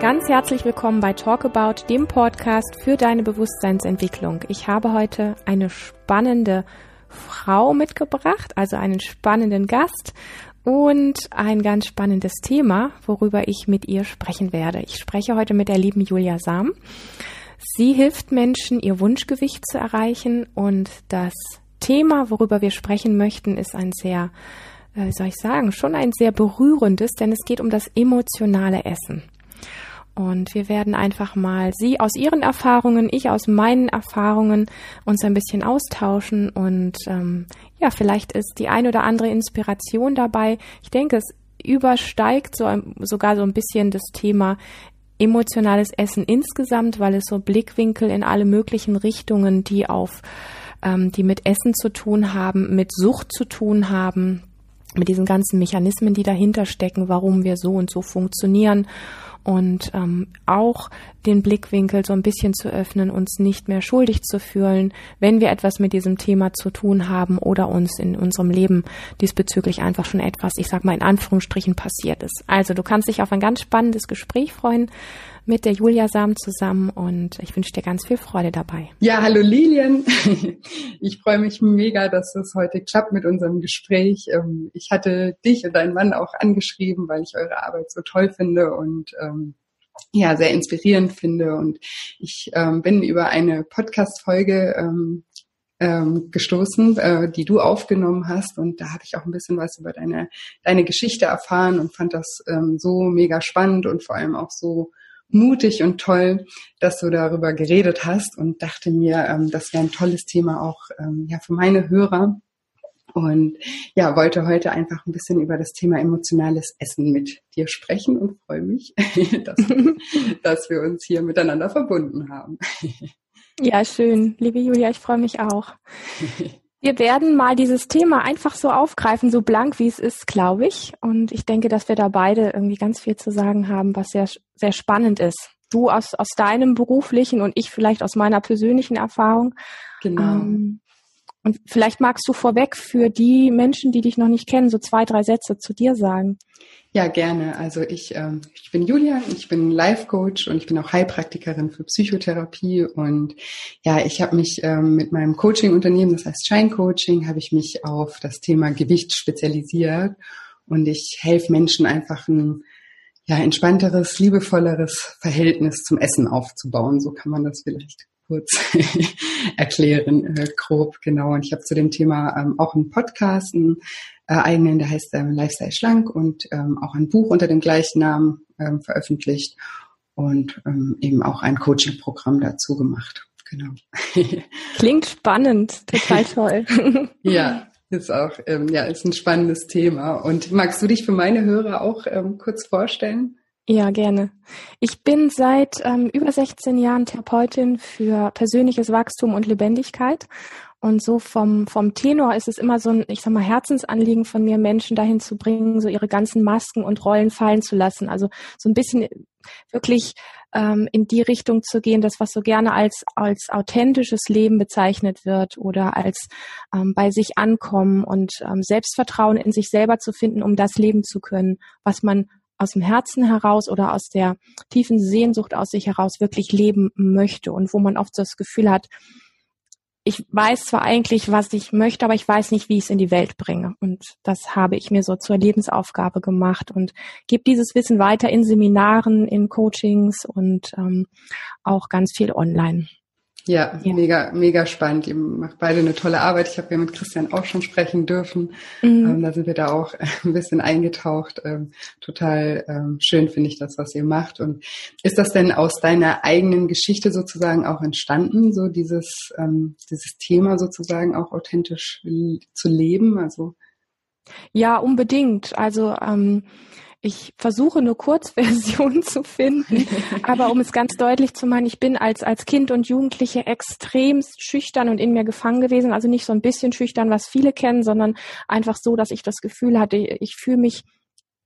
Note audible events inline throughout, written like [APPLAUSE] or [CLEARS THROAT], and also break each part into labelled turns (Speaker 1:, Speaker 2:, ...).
Speaker 1: Ganz herzlich willkommen bei Talk About, dem Podcast für deine Bewusstseinsentwicklung. Ich habe heute eine spannende Frau mitgebracht, also einen spannenden Gast und ein ganz spannendes Thema, worüber ich mit ihr sprechen werde. Ich spreche heute mit der lieben Julia Sam. Sie hilft Menschen, ihr Wunschgewicht zu erreichen und das Thema, worüber wir sprechen möchten, ist ein sehr, äh, soll ich sagen, schon ein sehr berührendes, denn es geht um das emotionale Essen. Und wir werden einfach mal Sie aus Ihren Erfahrungen, ich aus meinen Erfahrungen uns ein bisschen austauschen und ähm, ja, vielleicht ist die ein oder andere Inspiration dabei. Ich denke, es übersteigt so sogar so ein bisschen das Thema emotionales Essen insgesamt, weil es so Blickwinkel in alle möglichen Richtungen, die auf ähm, die mit Essen zu tun haben, mit Sucht zu tun haben, mit diesen ganzen Mechanismen, die dahinter stecken, warum wir so und so funktionieren und ähm, auch den Blickwinkel so ein bisschen zu öffnen, uns nicht mehr schuldig zu fühlen, wenn wir etwas mit diesem Thema zu tun haben oder uns in unserem Leben diesbezüglich einfach schon etwas, ich sag mal in Anführungsstrichen, passiert ist. Also du kannst dich auf ein ganz spannendes Gespräch freuen mit der Julia Sam zusammen und ich wünsche dir ganz viel Freude dabei.
Speaker 2: Ja, hallo Lilian. [LAUGHS] Ich freue mich mega, dass es heute klappt mit unserem Gespräch. Ähm, ich hatte dich und deinen Mann auch angeschrieben, weil ich eure Arbeit so toll finde und ähm, ja, sehr inspirierend finde. Und ich ähm, bin über eine Podcast-Folge ähm, ähm, gestoßen, äh, die du aufgenommen hast. Und da habe ich auch ein bisschen was über deine, deine Geschichte erfahren und fand das ähm, so mega spannend und vor allem auch so mutig und toll, dass du darüber geredet hast und dachte mir, ähm, das wäre ein tolles Thema auch ähm, ja, für meine Hörer. Und ja, wollte heute einfach ein bisschen über das Thema emotionales Essen mit dir sprechen und freue mich, [LAUGHS] dass, dass wir uns hier miteinander verbunden haben.
Speaker 1: Ja, schön. Liebe Julia, ich freue mich auch. Wir werden mal dieses Thema einfach so aufgreifen, so blank wie es ist, glaube ich. Und ich denke, dass wir da beide irgendwie ganz viel zu sagen haben, was sehr, sehr spannend ist. Du aus, aus deinem beruflichen und ich vielleicht aus meiner persönlichen Erfahrung. Genau. Ähm, und vielleicht magst du vorweg für die Menschen, die dich noch nicht kennen, so zwei, drei Sätze zu dir sagen.
Speaker 2: Ja, gerne. Also ich, ähm, ich bin Julia, ich bin Life Coach und ich bin auch Heilpraktikerin für Psychotherapie und ja, ich habe mich ähm, mit meinem Coaching-Unternehmen, das heißt Shine Coaching, habe ich mich auf das Thema Gewicht spezialisiert und ich helfe Menschen einfach ein ja, entspannteres, liebevolleres Verhältnis zum Essen aufzubauen. So kann man das vielleicht kurz [LAUGHS] erklären, äh, grob, genau. Und ich habe zu dem Thema ähm, auch einen Podcast, einen äh, eigenen, der heißt ähm, Lifestyle Schlank und ähm, auch ein Buch unter dem gleichen Namen ähm, veröffentlicht und ähm, eben auch ein Coaching-Programm dazu gemacht. Genau. [LAUGHS]
Speaker 1: Klingt spannend, total toll. [LAUGHS]
Speaker 2: ja, ist auch, ähm, ja, ist ein spannendes Thema. Und magst du dich für meine Hörer auch ähm, kurz vorstellen?
Speaker 1: Ja, gerne. Ich bin seit ähm, über 16 Jahren Therapeutin für persönliches Wachstum und Lebendigkeit. Und so vom, vom Tenor ist es immer so ein, ich sag mal, Herzensanliegen von mir, Menschen dahin zu bringen, so ihre ganzen Masken und Rollen fallen zu lassen. Also so ein bisschen wirklich ähm, in die Richtung zu gehen, das, was so gerne als, als authentisches Leben bezeichnet wird oder als ähm, bei sich ankommen und ähm, Selbstvertrauen in sich selber zu finden, um das leben zu können, was man aus dem Herzen heraus oder aus der tiefen Sehnsucht aus sich heraus wirklich leben möchte und wo man oft das Gefühl hat, ich weiß zwar eigentlich, was ich möchte, aber ich weiß nicht, wie ich es in die Welt bringe. Und das habe ich mir so zur Lebensaufgabe gemacht und gebe dieses Wissen weiter in Seminaren, in Coachings und ähm, auch ganz viel online.
Speaker 2: Ja, ja, mega, mega spannend. Ihr macht beide eine tolle Arbeit. Ich habe ja mit Christian auch schon sprechen dürfen. Mhm. Ähm, da sind wir da auch [LAUGHS] ein bisschen eingetaucht. Ähm, total ähm, schön finde ich das, was ihr macht. Und ist das denn aus deiner eigenen Geschichte sozusagen auch entstanden, so dieses, ähm, dieses Thema sozusagen auch authentisch zu leben? Also
Speaker 1: ja, unbedingt. Also ähm, ich versuche eine Kurzversion [LAUGHS] zu finden, aber um es ganz deutlich zu machen, ich bin als, als Kind und Jugendliche extremst schüchtern und in mir gefangen gewesen. Also nicht so ein bisschen schüchtern, was viele kennen, sondern einfach so, dass ich das Gefühl hatte, ich fühle mich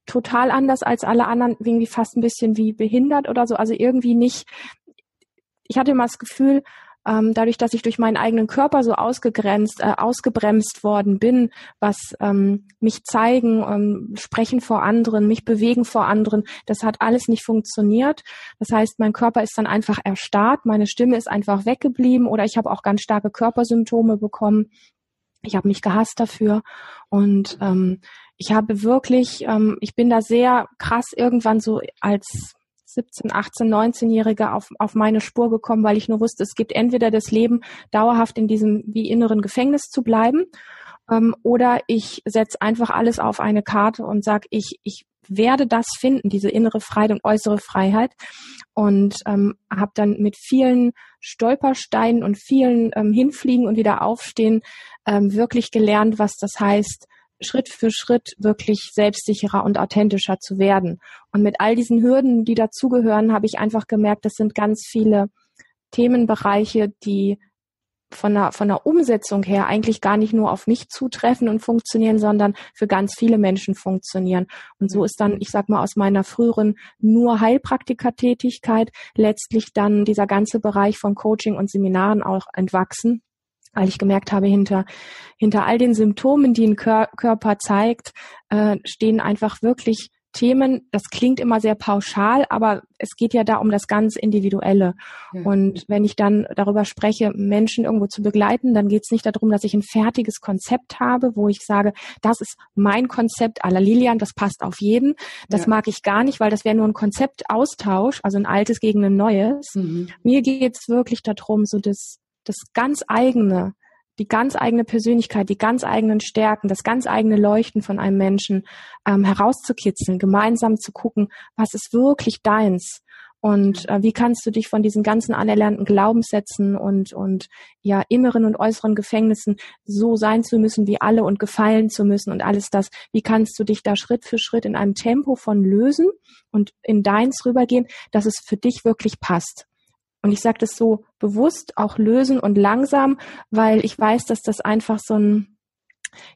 Speaker 1: total anders als alle anderen, irgendwie fast ein bisschen wie behindert oder so. Also irgendwie nicht, ich hatte immer das Gefühl, ähm, dadurch, dass ich durch meinen eigenen Körper so ausgegrenzt, äh, ausgebremst worden bin, was ähm, mich zeigen, ähm, sprechen vor anderen, mich bewegen vor anderen, das hat alles nicht funktioniert. Das heißt, mein Körper ist dann einfach erstarrt, meine Stimme ist einfach weggeblieben oder ich habe auch ganz starke Körpersymptome bekommen. Ich habe mich gehasst dafür und ähm, ich habe wirklich, ähm, ich bin da sehr krass irgendwann so als 17, 18, 19-Jährige auf, auf meine Spur gekommen, weil ich nur wusste, es gibt entweder das Leben, dauerhaft in diesem wie inneren Gefängnis zu bleiben, ähm, oder ich setze einfach alles auf eine Karte und sage, ich, ich werde das finden, diese innere Freiheit und äußere Freiheit. Und ähm, habe dann mit vielen Stolpersteinen und vielen ähm, Hinfliegen und wieder Aufstehen ähm, wirklich gelernt, was das heißt, Schritt für Schritt wirklich selbstsicherer und authentischer zu werden. Und mit all diesen Hürden, die dazugehören, habe ich einfach gemerkt, das sind ganz viele Themenbereiche, die von der, von der Umsetzung her eigentlich gar nicht nur auf mich zutreffen und funktionieren, sondern für ganz viele Menschen funktionieren. Und so ist dann, ich sag mal, aus meiner früheren nur Heilpraktikertätigkeit letztlich dann dieser ganze Bereich von Coaching und Seminaren auch entwachsen weil ich gemerkt habe, hinter, hinter all den Symptomen, die ein Kör Körper zeigt, äh, stehen einfach wirklich Themen. Das klingt immer sehr pauschal, aber es geht ja da um das ganz Individuelle. Ja. Und wenn ich dann darüber spreche, Menschen irgendwo zu begleiten, dann geht es nicht darum, dass ich ein fertiges Konzept habe, wo ich sage, das ist mein Konzept la Lilian, das passt auf jeden. Das ja. mag ich gar nicht, weil das wäre nur ein Konzeptaustausch, also ein altes gegen ein neues. Mhm. Mir geht es wirklich darum, so das das ganz eigene, die ganz eigene Persönlichkeit, die ganz eigenen Stärken, das ganz eigene Leuchten von einem Menschen ähm, herauszukitzeln, gemeinsam zu gucken, was ist wirklich deins und äh, wie kannst du dich von diesen ganzen anerlernten Glaubenssätzen und und ja inneren und äußeren Gefängnissen so sein zu müssen wie alle und gefallen zu müssen und alles das, wie kannst du dich da Schritt für Schritt in einem Tempo von lösen und in deins rübergehen, dass es für dich wirklich passt. Und ich sage das so bewusst, auch lösen und langsam, weil ich weiß, dass das einfach so ein,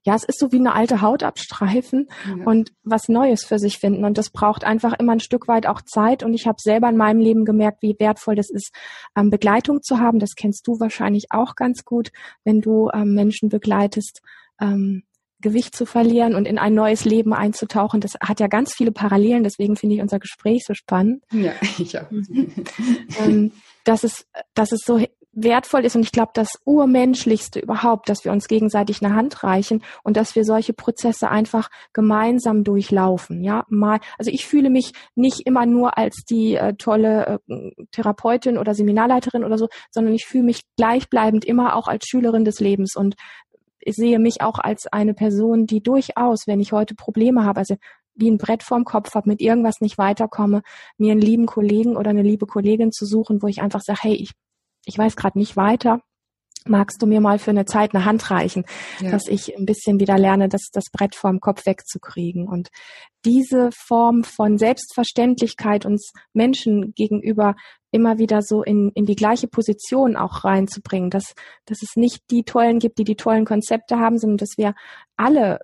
Speaker 1: ja, es ist so wie eine alte Haut abstreifen ja. und was Neues für sich finden. Und das braucht einfach immer ein Stück weit auch Zeit. Und ich habe selber in meinem Leben gemerkt, wie wertvoll das ist, ähm, Begleitung zu haben. Das kennst du wahrscheinlich auch ganz gut, wenn du ähm, Menschen begleitest. Ähm, Gewicht zu verlieren und in ein neues Leben einzutauchen. Das hat ja ganz viele Parallelen, deswegen finde ich unser Gespräch so spannend.
Speaker 2: Ja, [LAUGHS] ich auch. [LAUGHS]
Speaker 1: ähm, dass es, dass es so wertvoll ist und ich glaube, das Urmenschlichste überhaupt, dass wir uns gegenseitig eine Hand reichen und dass wir solche Prozesse einfach gemeinsam durchlaufen. Ja, mal, also ich fühle mich nicht immer nur als die äh, tolle äh, Therapeutin oder Seminarleiterin oder so, sondern ich fühle mich gleichbleibend immer auch als Schülerin des Lebens und ich sehe mich auch als eine Person, die durchaus, wenn ich heute Probleme habe, also wie ein Brett vorm Kopf habe, mit irgendwas nicht weiterkomme, mir einen lieben Kollegen oder eine liebe Kollegin zu suchen, wo ich einfach sage, hey, ich, ich weiß gerade nicht weiter. Magst du mir mal für eine Zeit eine Hand reichen, ja. dass ich ein bisschen wieder lerne, das, das Brett vorm Kopf wegzukriegen? Und diese Form von Selbstverständlichkeit uns Menschen gegenüber immer wieder so in, in die gleiche Position auch reinzubringen, dass, dass es nicht die Tollen gibt, die die tollen Konzepte haben, sondern dass wir alle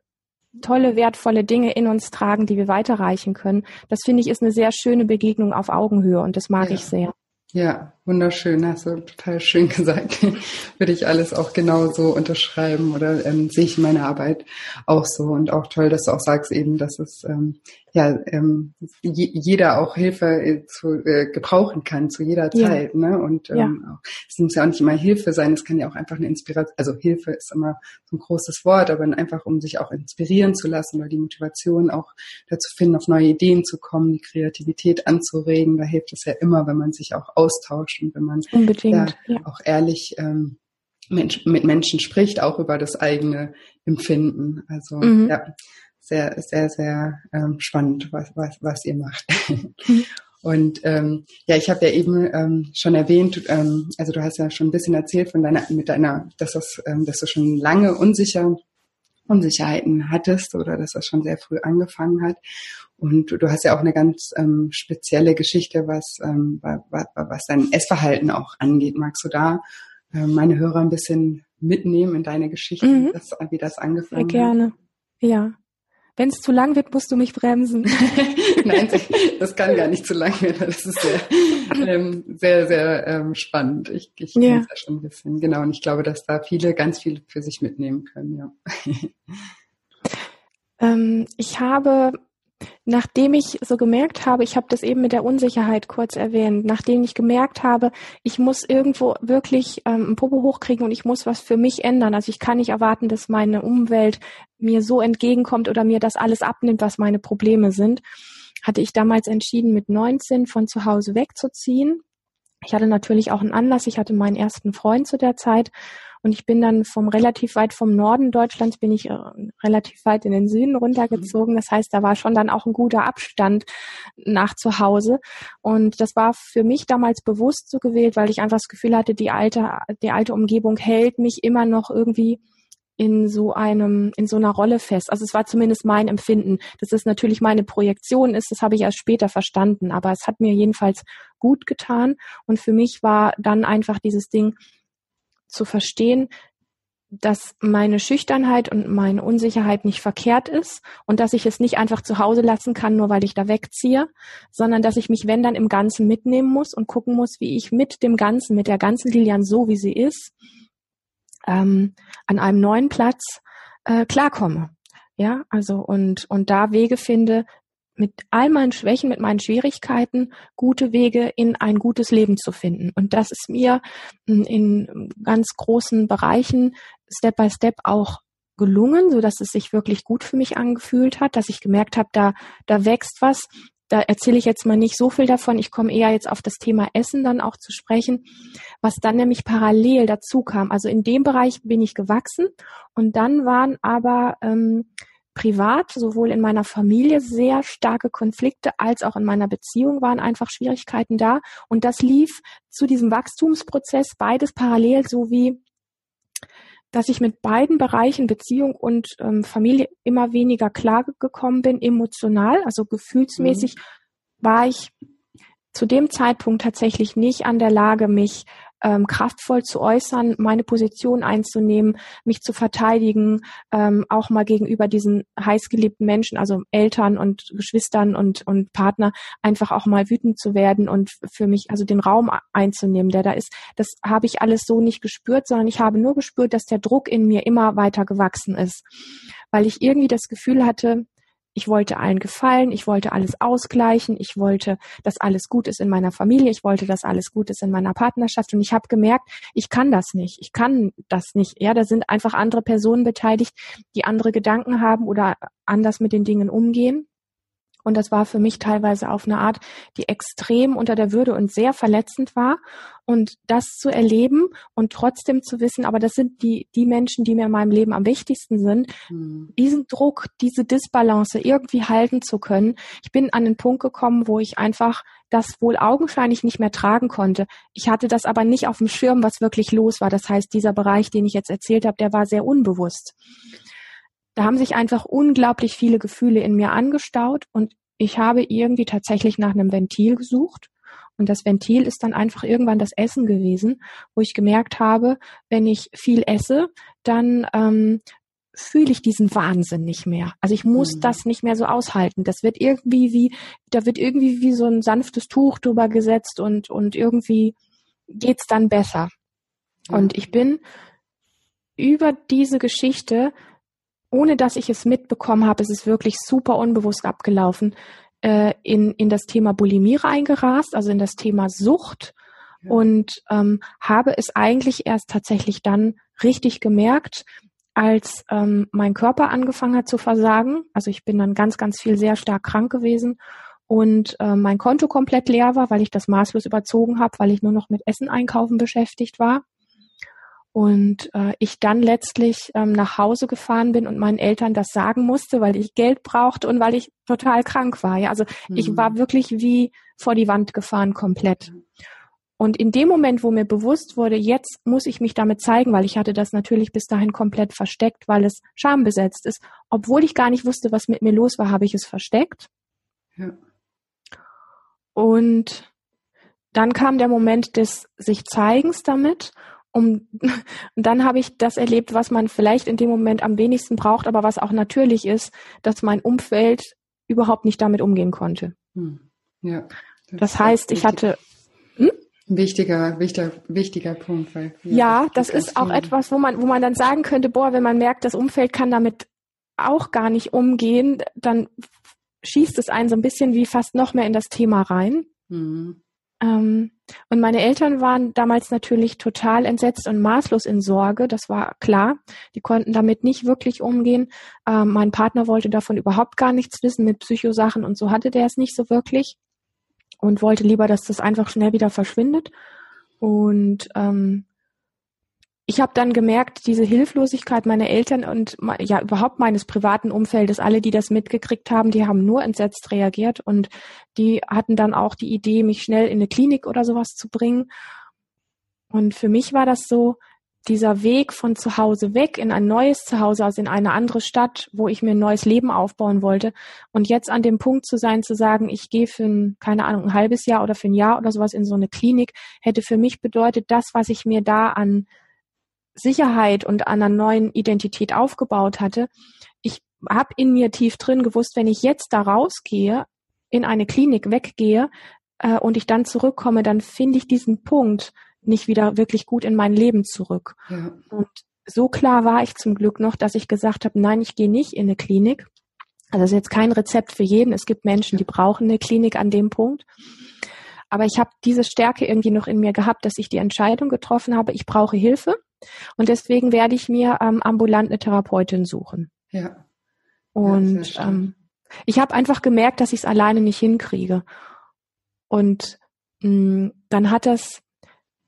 Speaker 1: tolle, wertvolle Dinge in uns tragen, die wir weiterreichen können. Das finde ich ist eine sehr schöne Begegnung auf Augenhöhe und das mag ja. ich sehr.
Speaker 2: Ja, wunderschön, hast du total schön [LAUGHS] gesagt. Würde ich alles auch genauso unterschreiben oder ähm, sehe ich meine Arbeit auch so und auch toll, dass du auch sagst eben, dass es ähm, ja ähm, jeder auch Hilfe äh, zu äh, gebrauchen kann zu jeder Zeit, ja. ne? Und ähm, ja. auch, es muss ja auch nicht immer Hilfe sein, es kann ja auch einfach eine Inspiration, also Hilfe ist immer so ein großes Wort, aber einfach um sich auch inspirieren zu lassen oder die Motivation auch dazu finden, auf neue Ideen zu kommen, die Kreativität anzuregen, da hilft es ja immer, wenn man sich auch austauscht und wenn man
Speaker 1: Unbedingt,
Speaker 2: ja, auch ehrlich ähm, Mensch, mit Menschen spricht, auch über das eigene Empfinden. Also mhm. ja, sehr, sehr, sehr ähm, spannend, was, was, was ihr macht. Mhm. [LAUGHS] Und ähm, ja, ich habe ja eben ähm, schon erwähnt, ähm, also du hast ja schon ein bisschen erzählt von deiner, mit deiner, dass das, ähm, dass du schon lange unsicher Unsicherheiten hattest oder dass das schon sehr früh angefangen hat. Und du, du hast ja auch eine ganz ähm, spezielle Geschichte, was, ähm, was, was dein Essverhalten auch angeht. Magst du da äh, meine Hörer ein bisschen mitnehmen in deine Geschichte, mhm. das, wie das angefangen
Speaker 1: Sehr gerne. Hat? Ja. Wenn es zu lang wird, musst du mich bremsen. [LAUGHS]
Speaker 2: Nein, das kann gar nicht zu lang werden. Das ist sehr, ähm, sehr, sehr ähm, spannend. Ich, ich ja. kenne es ja schon ein bisschen. Genau, und ich glaube, dass da viele ganz viel für sich mitnehmen können, ja. [LAUGHS]
Speaker 1: ähm, ich habe nachdem ich so gemerkt habe, ich habe das eben mit der Unsicherheit kurz erwähnt, nachdem ich gemerkt habe, ich muss irgendwo wirklich ähm, ein Popo hochkriegen und ich muss was für mich ändern. Also ich kann nicht erwarten, dass meine Umwelt mir so entgegenkommt oder mir das alles abnimmt, was meine Probleme sind, hatte ich damals entschieden, mit 19 von zu Hause wegzuziehen. Ich hatte natürlich auch einen Anlass. Ich hatte meinen ersten Freund zu der Zeit und ich bin dann vom relativ weit vom Norden Deutschlands bin ich äh, relativ weit in den Süden runtergezogen. Das heißt, da war schon dann auch ein guter Abstand nach zu Hause. Und das war für mich damals bewusst so gewählt, weil ich einfach das Gefühl hatte, die alte, die alte Umgebung hält mich immer noch irgendwie in so einem, in so einer Rolle fest. Also es war zumindest mein Empfinden. Dass es natürlich meine Projektion ist, das habe ich erst später verstanden. Aber es hat mir jedenfalls gut getan. Und für mich war dann einfach dieses Ding, zu verstehen, dass meine Schüchternheit und meine Unsicherheit nicht verkehrt ist und dass ich es nicht einfach zu Hause lassen kann, nur weil ich da wegziehe, sondern dass ich mich, wenn dann im Ganzen mitnehmen muss und gucken muss, wie ich mit dem Ganzen, mit der ganzen Lilian so, wie sie ist, ähm, an einem neuen Platz äh, klarkomme. Ja, also und, und da Wege finde, mit all meinen Schwächen, mit meinen Schwierigkeiten gute Wege in ein gutes Leben zu finden. Und das ist mir hm, in ganz großen Bereichen Step by Step auch gelungen, so dass es sich wirklich gut für mich angefühlt hat, dass ich gemerkt habe, da da wächst was. Da erzähle ich jetzt mal nicht so viel davon. Ich komme eher jetzt auf das Thema Essen dann auch zu sprechen, was dann nämlich parallel dazu kam. Also in dem Bereich bin ich gewachsen und dann waren aber ähm, privat, sowohl in meiner Familie sehr starke Konflikte als auch in meiner Beziehung waren einfach Schwierigkeiten da. Und das lief zu diesem Wachstumsprozess beides parallel, so wie dass ich mit beiden Bereichen Beziehung und ähm, Familie immer weniger klar gekommen bin, emotional, also gefühlsmäßig mhm. war ich zu dem Zeitpunkt tatsächlich nicht an der Lage, mich ähm, kraftvoll zu äußern, meine Position einzunehmen, mich zu verteidigen, ähm, auch mal gegenüber diesen heißgeliebten Menschen, also Eltern und Geschwistern und, und Partner, einfach auch mal wütend zu werden und für mich also den Raum einzunehmen, der da ist. Das habe ich alles so nicht gespürt, sondern ich habe nur gespürt, dass der Druck in mir immer weiter gewachsen ist, weil ich irgendwie das Gefühl hatte, ich wollte allen gefallen, ich wollte alles ausgleichen, ich wollte, dass alles gut ist in meiner Familie, ich wollte, dass alles gut ist in meiner Partnerschaft und ich habe gemerkt, ich kann das nicht, ich kann das nicht. Ja, da sind einfach andere Personen beteiligt, die andere Gedanken haben oder anders mit den Dingen umgehen. Und das war für mich teilweise auf eine Art, die extrem unter der Würde und sehr verletzend war. Und das zu erleben und trotzdem zu wissen, aber das sind die, die Menschen, die mir in meinem Leben am wichtigsten sind, mhm. diesen Druck, diese Disbalance irgendwie halten zu können. Ich bin an den Punkt gekommen, wo ich einfach das wohl augenscheinlich nicht mehr tragen konnte. Ich hatte das aber nicht auf dem Schirm, was wirklich los war. Das heißt, dieser Bereich, den ich jetzt erzählt habe, der war sehr unbewusst da haben sich einfach unglaublich viele Gefühle in mir angestaut und ich habe irgendwie tatsächlich nach einem Ventil gesucht. Und das Ventil ist dann einfach irgendwann das Essen gewesen, wo ich gemerkt habe, wenn ich viel esse, dann ähm, fühle ich diesen Wahnsinn nicht mehr. Also ich muss mhm. das nicht mehr so aushalten. Das wird irgendwie wie, da wird irgendwie wie so ein sanftes Tuch drüber gesetzt und, und irgendwie geht's dann besser. Mhm. Und ich bin über diese Geschichte ohne dass ich es mitbekommen habe, es ist wirklich super unbewusst abgelaufen, äh, in, in das Thema Bulimie reingerast, also in das Thema Sucht ja. und ähm, habe es eigentlich erst tatsächlich dann richtig gemerkt, als ähm, mein Körper angefangen hat zu versagen. Also ich bin dann ganz, ganz viel sehr stark krank gewesen und äh, mein Konto komplett leer war, weil ich das maßlos überzogen habe, weil ich nur noch mit Essen einkaufen beschäftigt war. Und äh, ich dann letztlich ähm, nach Hause gefahren bin und meinen Eltern das sagen musste, weil ich Geld brauchte und weil ich total krank war. Ja, also mhm. ich war wirklich wie vor die Wand gefahren komplett. Und in dem Moment, wo mir bewusst wurde, jetzt muss ich mich damit zeigen, weil ich hatte das natürlich bis dahin komplett versteckt, weil es schambesetzt ist. Obwohl ich gar nicht wusste, was mit mir los war, habe ich es versteckt. Ja. Und dann kam der Moment des sich Zeigens damit um, und [LAUGHS] dann habe ich das erlebt, was man vielleicht in dem Moment am wenigsten braucht, aber was auch natürlich ist, dass mein Umfeld überhaupt nicht damit umgehen konnte. Hm. Ja. Das, das heißt, ich hatte,
Speaker 2: Wichtiger, wichtiger, wichtiger Punkt. Weil,
Speaker 1: ja, ja das ist auch etwas, wo man, wo man dann sagen könnte, boah, wenn man merkt, das Umfeld kann damit auch gar nicht umgehen, dann schießt es einen so ein bisschen wie fast noch mehr in das Thema rein. Mhm. Ähm, und meine Eltern waren damals natürlich total entsetzt und maßlos in Sorge, das war klar. Die konnten damit nicht wirklich umgehen. Ähm, mein Partner wollte davon überhaupt gar nichts wissen mit Psychosachen und so hatte der es nicht so wirklich und wollte lieber, dass das einfach schnell wieder verschwindet. Und ähm, ich habe dann gemerkt, diese Hilflosigkeit meiner Eltern und ja überhaupt meines privaten Umfeldes, alle, die das mitgekriegt haben, die haben nur entsetzt reagiert und die hatten dann auch die Idee, mich schnell in eine Klinik oder sowas zu bringen. Und für mich war das so, dieser Weg von zu Hause weg in ein neues Zuhause, also in eine andere Stadt, wo ich mir ein neues Leben aufbauen wollte. Und jetzt an dem Punkt zu sein, zu sagen, ich gehe für ein, keine Ahnung, ein halbes Jahr oder für ein Jahr oder sowas in so eine Klinik, hätte für mich bedeutet, das, was ich mir da an Sicherheit und einer neuen Identität aufgebaut hatte, ich habe in mir tief drin gewusst, wenn ich jetzt da rausgehe, in eine Klinik weggehe äh, und ich dann zurückkomme, dann finde ich diesen Punkt nicht wieder wirklich gut in mein Leben zurück. Ja. Und so klar war ich zum Glück noch, dass ich gesagt habe, nein, ich gehe nicht in eine Klinik. Also das ist jetzt kein Rezept für jeden. Es gibt Menschen, die brauchen eine Klinik an dem Punkt. Aber ich habe diese Stärke irgendwie noch in mir gehabt, dass ich die Entscheidung getroffen habe, ich brauche Hilfe. Und deswegen werde ich mir ähm, ambulant eine Therapeutin suchen. Ja. Und ja, ähm, ich habe einfach gemerkt, dass ich es alleine nicht hinkriege. Und mh, mm, dann hat das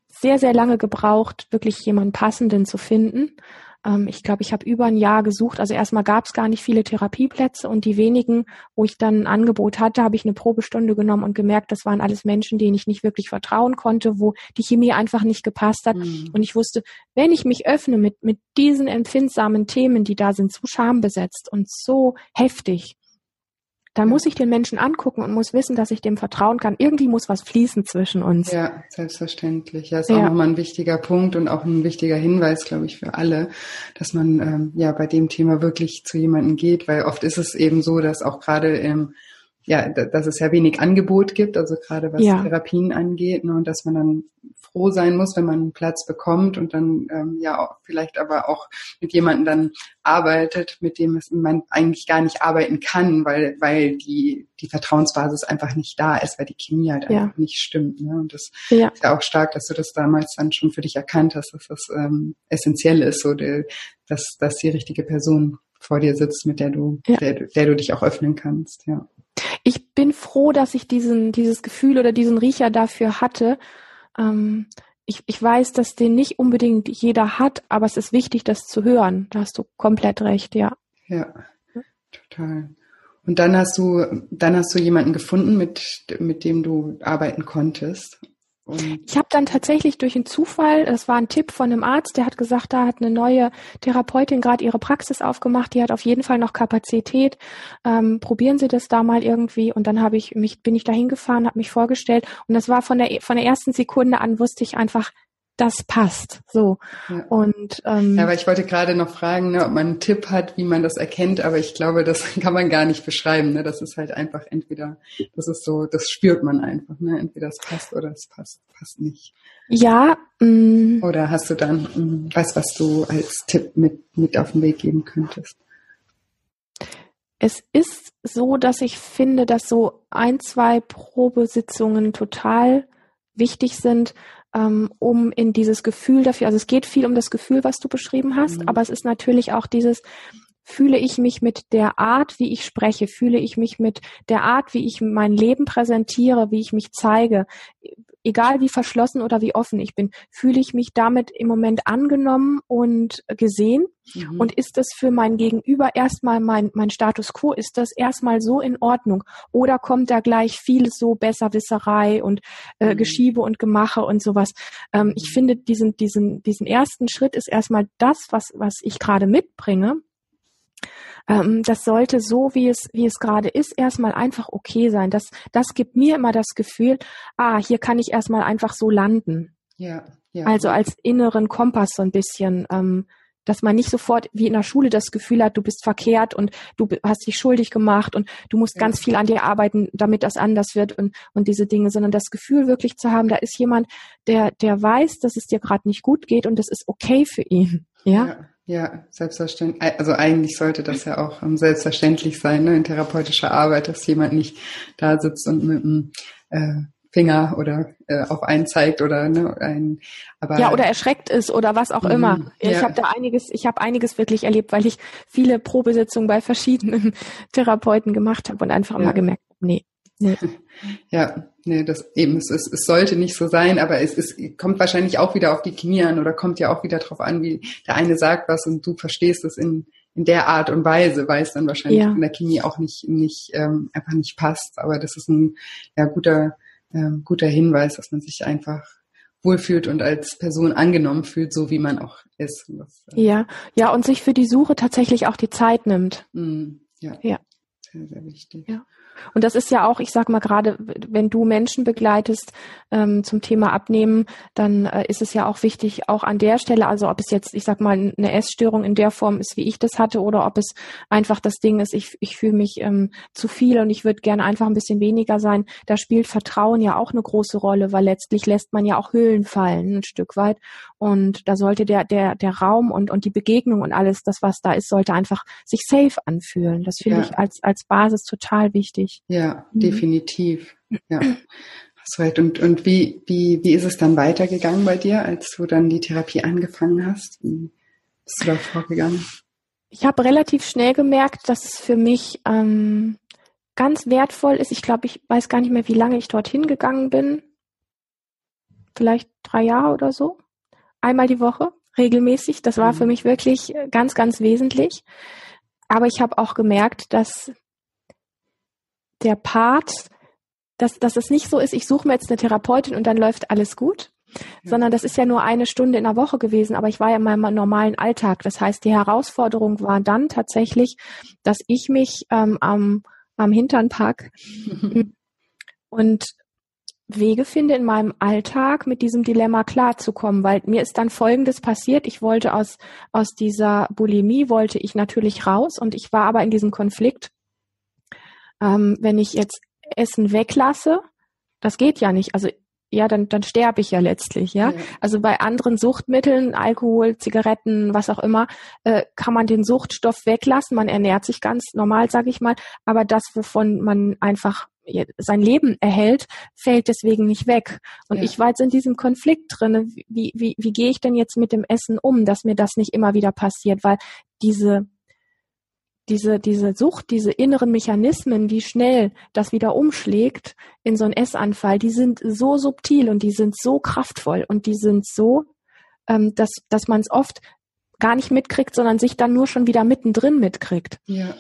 Speaker 1: sehr, sehr lange gebraucht, wirklich jemanden passenden zu finden. Ähm, ich glaube, ich habe über ein Jahr gesucht. Also erstmal gab es gar nicht viele Therapieplätze und die wenigen, wo ich dann ein Angebot hatte, habe ich eine Probestunde genommen und gemerkt, das waren alles Menschen, denen ich nicht wirklich vertrauen konnte, wo die Chemie einfach nicht gepasst hat. Mhm. Und ich wusste, wenn ich mich öffne mit, mit diesen empfindsamen Themen, die da sind, so schambesetzt und so heftig, dann muss ich den Menschen angucken und muss wissen, dass ich dem vertrauen kann. Irgendwie muss was fließen zwischen uns.
Speaker 2: Ja, selbstverständlich. Ja, ist ja. auch nochmal ein wichtiger Punkt und auch ein wichtiger Hinweis, glaube ich, für alle, dass man ähm, ja bei dem Thema wirklich zu jemandem geht, weil oft ist es eben so, dass auch gerade im ja, dass es ja wenig Angebot gibt, also gerade was ja. Therapien angeht, ne, und dass man dann froh sein muss, wenn man einen Platz bekommt und dann ähm, ja auch, vielleicht aber auch mit jemandem dann arbeitet, mit dem man eigentlich gar nicht arbeiten kann, weil weil die die Vertrauensbasis einfach nicht da ist, weil die Chemie halt ja. einfach nicht stimmt. Ne? Und das ja. ist ja auch stark, dass du das damals dann schon für dich erkannt hast, dass das ähm, essentiell ist, so der, dass dass die richtige Person vor dir sitzt, mit der du ja. der, der du dich auch öffnen kannst. Ja
Speaker 1: ich bin froh, dass ich diesen, dieses Gefühl oder diesen Riecher dafür hatte. Ähm, ich, ich weiß, dass den nicht unbedingt jeder hat, aber es ist wichtig, das zu hören. Da hast du komplett recht, ja.
Speaker 2: Ja, total. Und dann hast du, dann hast du jemanden gefunden, mit, mit dem du arbeiten konntest.
Speaker 1: Ich habe dann tatsächlich durch einen Zufall, das war ein Tipp von einem Arzt, der hat gesagt, da hat eine neue Therapeutin gerade ihre Praxis aufgemacht, die hat auf jeden Fall noch Kapazität. Ähm, probieren Sie das da mal irgendwie. Und dann habe ich mich, bin ich da hingefahren, habe mich vorgestellt und das war von der von der ersten Sekunde an wusste ich einfach, das passt. So.
Speaker 2: Ja. Und ähm, ja, aber ich wollte gerade noch fragen, ne, ob man einen Tipp hat, wie man das erkennt, aber ich glaube, das [LAUGHS] kann man gar nicht beschreiben. Ne? Das ist halt einfach entweder, das ist so, das spürt man einfach. Ne? Entweder es passt oder es passt, passt nicht.
Speaker 1: Ja. Mh. Mm.
Speaker 2: Oder hast du dann mh, mm, was, was du als Tipp mit mit auf den Weg geben könntest?
Speaker 1: Es ist so, dass ich finde, dass so ein, zwei Probesitzungen total wichtig sind, ähm, um in dieses Gefühl dafür, also es geht viel um das Gefühl, was du beschrieben hast, mhm. aber es ist natürlich auch dieses, fühle ich mich mit der Art, wie ich spreche, fühle ich mich mit der Art, wie ich mein Leben präsentiere, wie ich mich zeige, egal wie verschlossen oder wie offen ich bin, fühle ich mich damit im Moment angenommen und gesehen? Mhm. Und ist das für mein Gegenüber erstmal mein, mein Status quo? Ist das erstmal so in Ordnung? Oder kommt da gleich viel so Besserwisserei und äh, mhm. Geschiebe und Gemache und sowas? Ähm, ich mhm. finde, diesen, diesen, diesen ersten Schritt ist erstmal das, was, was ich gerade mitbringe ähm, das sollte so, wie es, wie es gerade ist, erstmal einfach okay sein. Das, das gibt mir immer das Gefühl, ah, hier kann ich erstmal einfach so landen. Ja, ja. Also als inneren Kompass so ein bisschen, ähm, dass man nicht sofort wie in der Schule das Gefühl hat, du bist verkehrt und du hast dich schuldig gemacht und du musst ja. ganz viel an dir arbeiten, damit das anders wird und, und diese Dinge, sondern das Gefühl wirklich zu haben, da ist jemand, der, der weiß, dass es dir gerade nicht gut geht und das ist okay für ihn. Ja.
Speaker 2: ja. Ja, selbstverständlich. Also eigentlich sollte das ja auch um, selbstverständlich sein, ne, in therapeutischer Arbeit, dass jemand nicht da sitzt und mit einem äh, Finger oder äh, auf einen zeigt oder ne, ein
Speaker 1: aber ja oder erschreckt ist oder was auch immer. Mhm, ich ja. habe da einiges, ich habe einiges wirklich erlebt, weil ich viele Probesitzungen bei verschiedenen [LAUGHS] Therapeuten gemacht habe und einfach ja. mal gemerkt, nee, nee. [LAUGHS]
Speaker 2: Ja, nee, das eben, es, es, es sollte nicht so sein, aber es, es kommt wahrscheinlich auch wieder auf die Chemie an oder kommt ja auch wieder drauf an, wie der eine sagt was und du verstehst es in, in der Art und Weise, weil es dann wahrscheinlich ja. in der Chemie auch nicht, nicht ähm, einfach nicht passt. Aber das ist ein ja, guter äh, guter Hinweis, dass man sich einfach wohlfühlt und als Person angenommen fühlt, so wie man auch ist.
Speaker 1: Was, äh, ja, ja, und sich für die Suche tatsächlich auch die Zeit nimmt.
Speaker 2: Mm, ja. ja. Sehr, sehr wichtig.
Speaker 1: Ja. Und das ist ja auch, ich sag mal gerade, wenn du Menschen begleitest ähm, zum Thema Abnehmen, dann äh, ist es ja auch wichtig, auch an der Stelle, also ob es jetzt, ich sag mal, eine Essstörung in der Form ist, wie ich das hatte, oder ob es einfach das Ding ist, ich, ich fühle mich ähm, zu viel und ich würde gerne einfach ein bisschen weniger sein, da spielt Vertrauen ja auch eine große Rolle, weil letztlich lässt man ja auch Hüllen fallen, ein Stück weit. Und da sollte der, der, der Raum und, und die Begegnung und alles, das, was da ist, sollte einfach sich safe anfühlen. Das finde ja. ich als, als Basis total wichtig wichtig.
Speaker 2: Ja, mhm. definitiv. [CLEARS THROAT] Ja. Hast recht. Und, und wie, wie, wie ist es dann weitergegangen bei dir, als du dann die Therapie angefangen hast? Wie bist du da vorgegangen?
Speaker 1: Ich habe relativ schnell gemerkt, dass es für mich ähm, ganz wertvoll ist. Ich glaube, ich weiß gar nicht mehr, wie lange ich dorthin gegangen bin. Vielleicht drei Jahre oder so. Einmal die Woche, regelmäßig. Das war mhm. für mich wirklich ganz, ganz wesentlich. Aber ich habe auch gemerkt, dass der Part, dass, dass es nicht so ist, ich suche mir jetzt eine Therapeutin und dann läuft alles gut, sondern das ist ja nur eine Stunde in der Woche gewesen, aber ich war ja in meinem normalen Alltag. Das heißt, die Herausforderung war dann tatsächlich, dass ich mich ähm, am, am Hintern pack [LAUGHS] und Wege finde in meinem Alltag mit diesem Dilemma klarzukommen, weil mir ist dann Folgendes passiert. Ich wollte aus, aus dieser Bulimie wollte ich natürlich raus und ich war aber in diesem Konflikt ähm, wenn ich jetzt Essen weglasse, das geht ja nicht. Also ja, dann, dann sterbe ich ja letztlich, ja? ja. Also bei anderen Suchtmitteln, Alkohol, Zigaretten, was auch immer, äh, kann man den Suchtstoff weglassen. Man ernährt sich ganz normal, sage ich mal. Aber das, wovon man einfach sein Leben erhält, fällt deswegen nicht weg. Und ja. ich war jetzt in diesem Konflikt drin. Wie, wie, wie gehe ich denn jetzt mit dem Essen um, dass mir das nicht immer wieder passiert? Weil diese diese, diese Sucht, diese inneren Mechanismen, wie schnell das wieder umschlägt in so einen Essanfall, die sind so subtil und die sind so kraftvoll und die sind so, ähm, dass, dass man es oft gar nicht mitkriegt, sondern sich dann nur schon wieder mittendrin mitkriegt.
Speaker 2: Ja.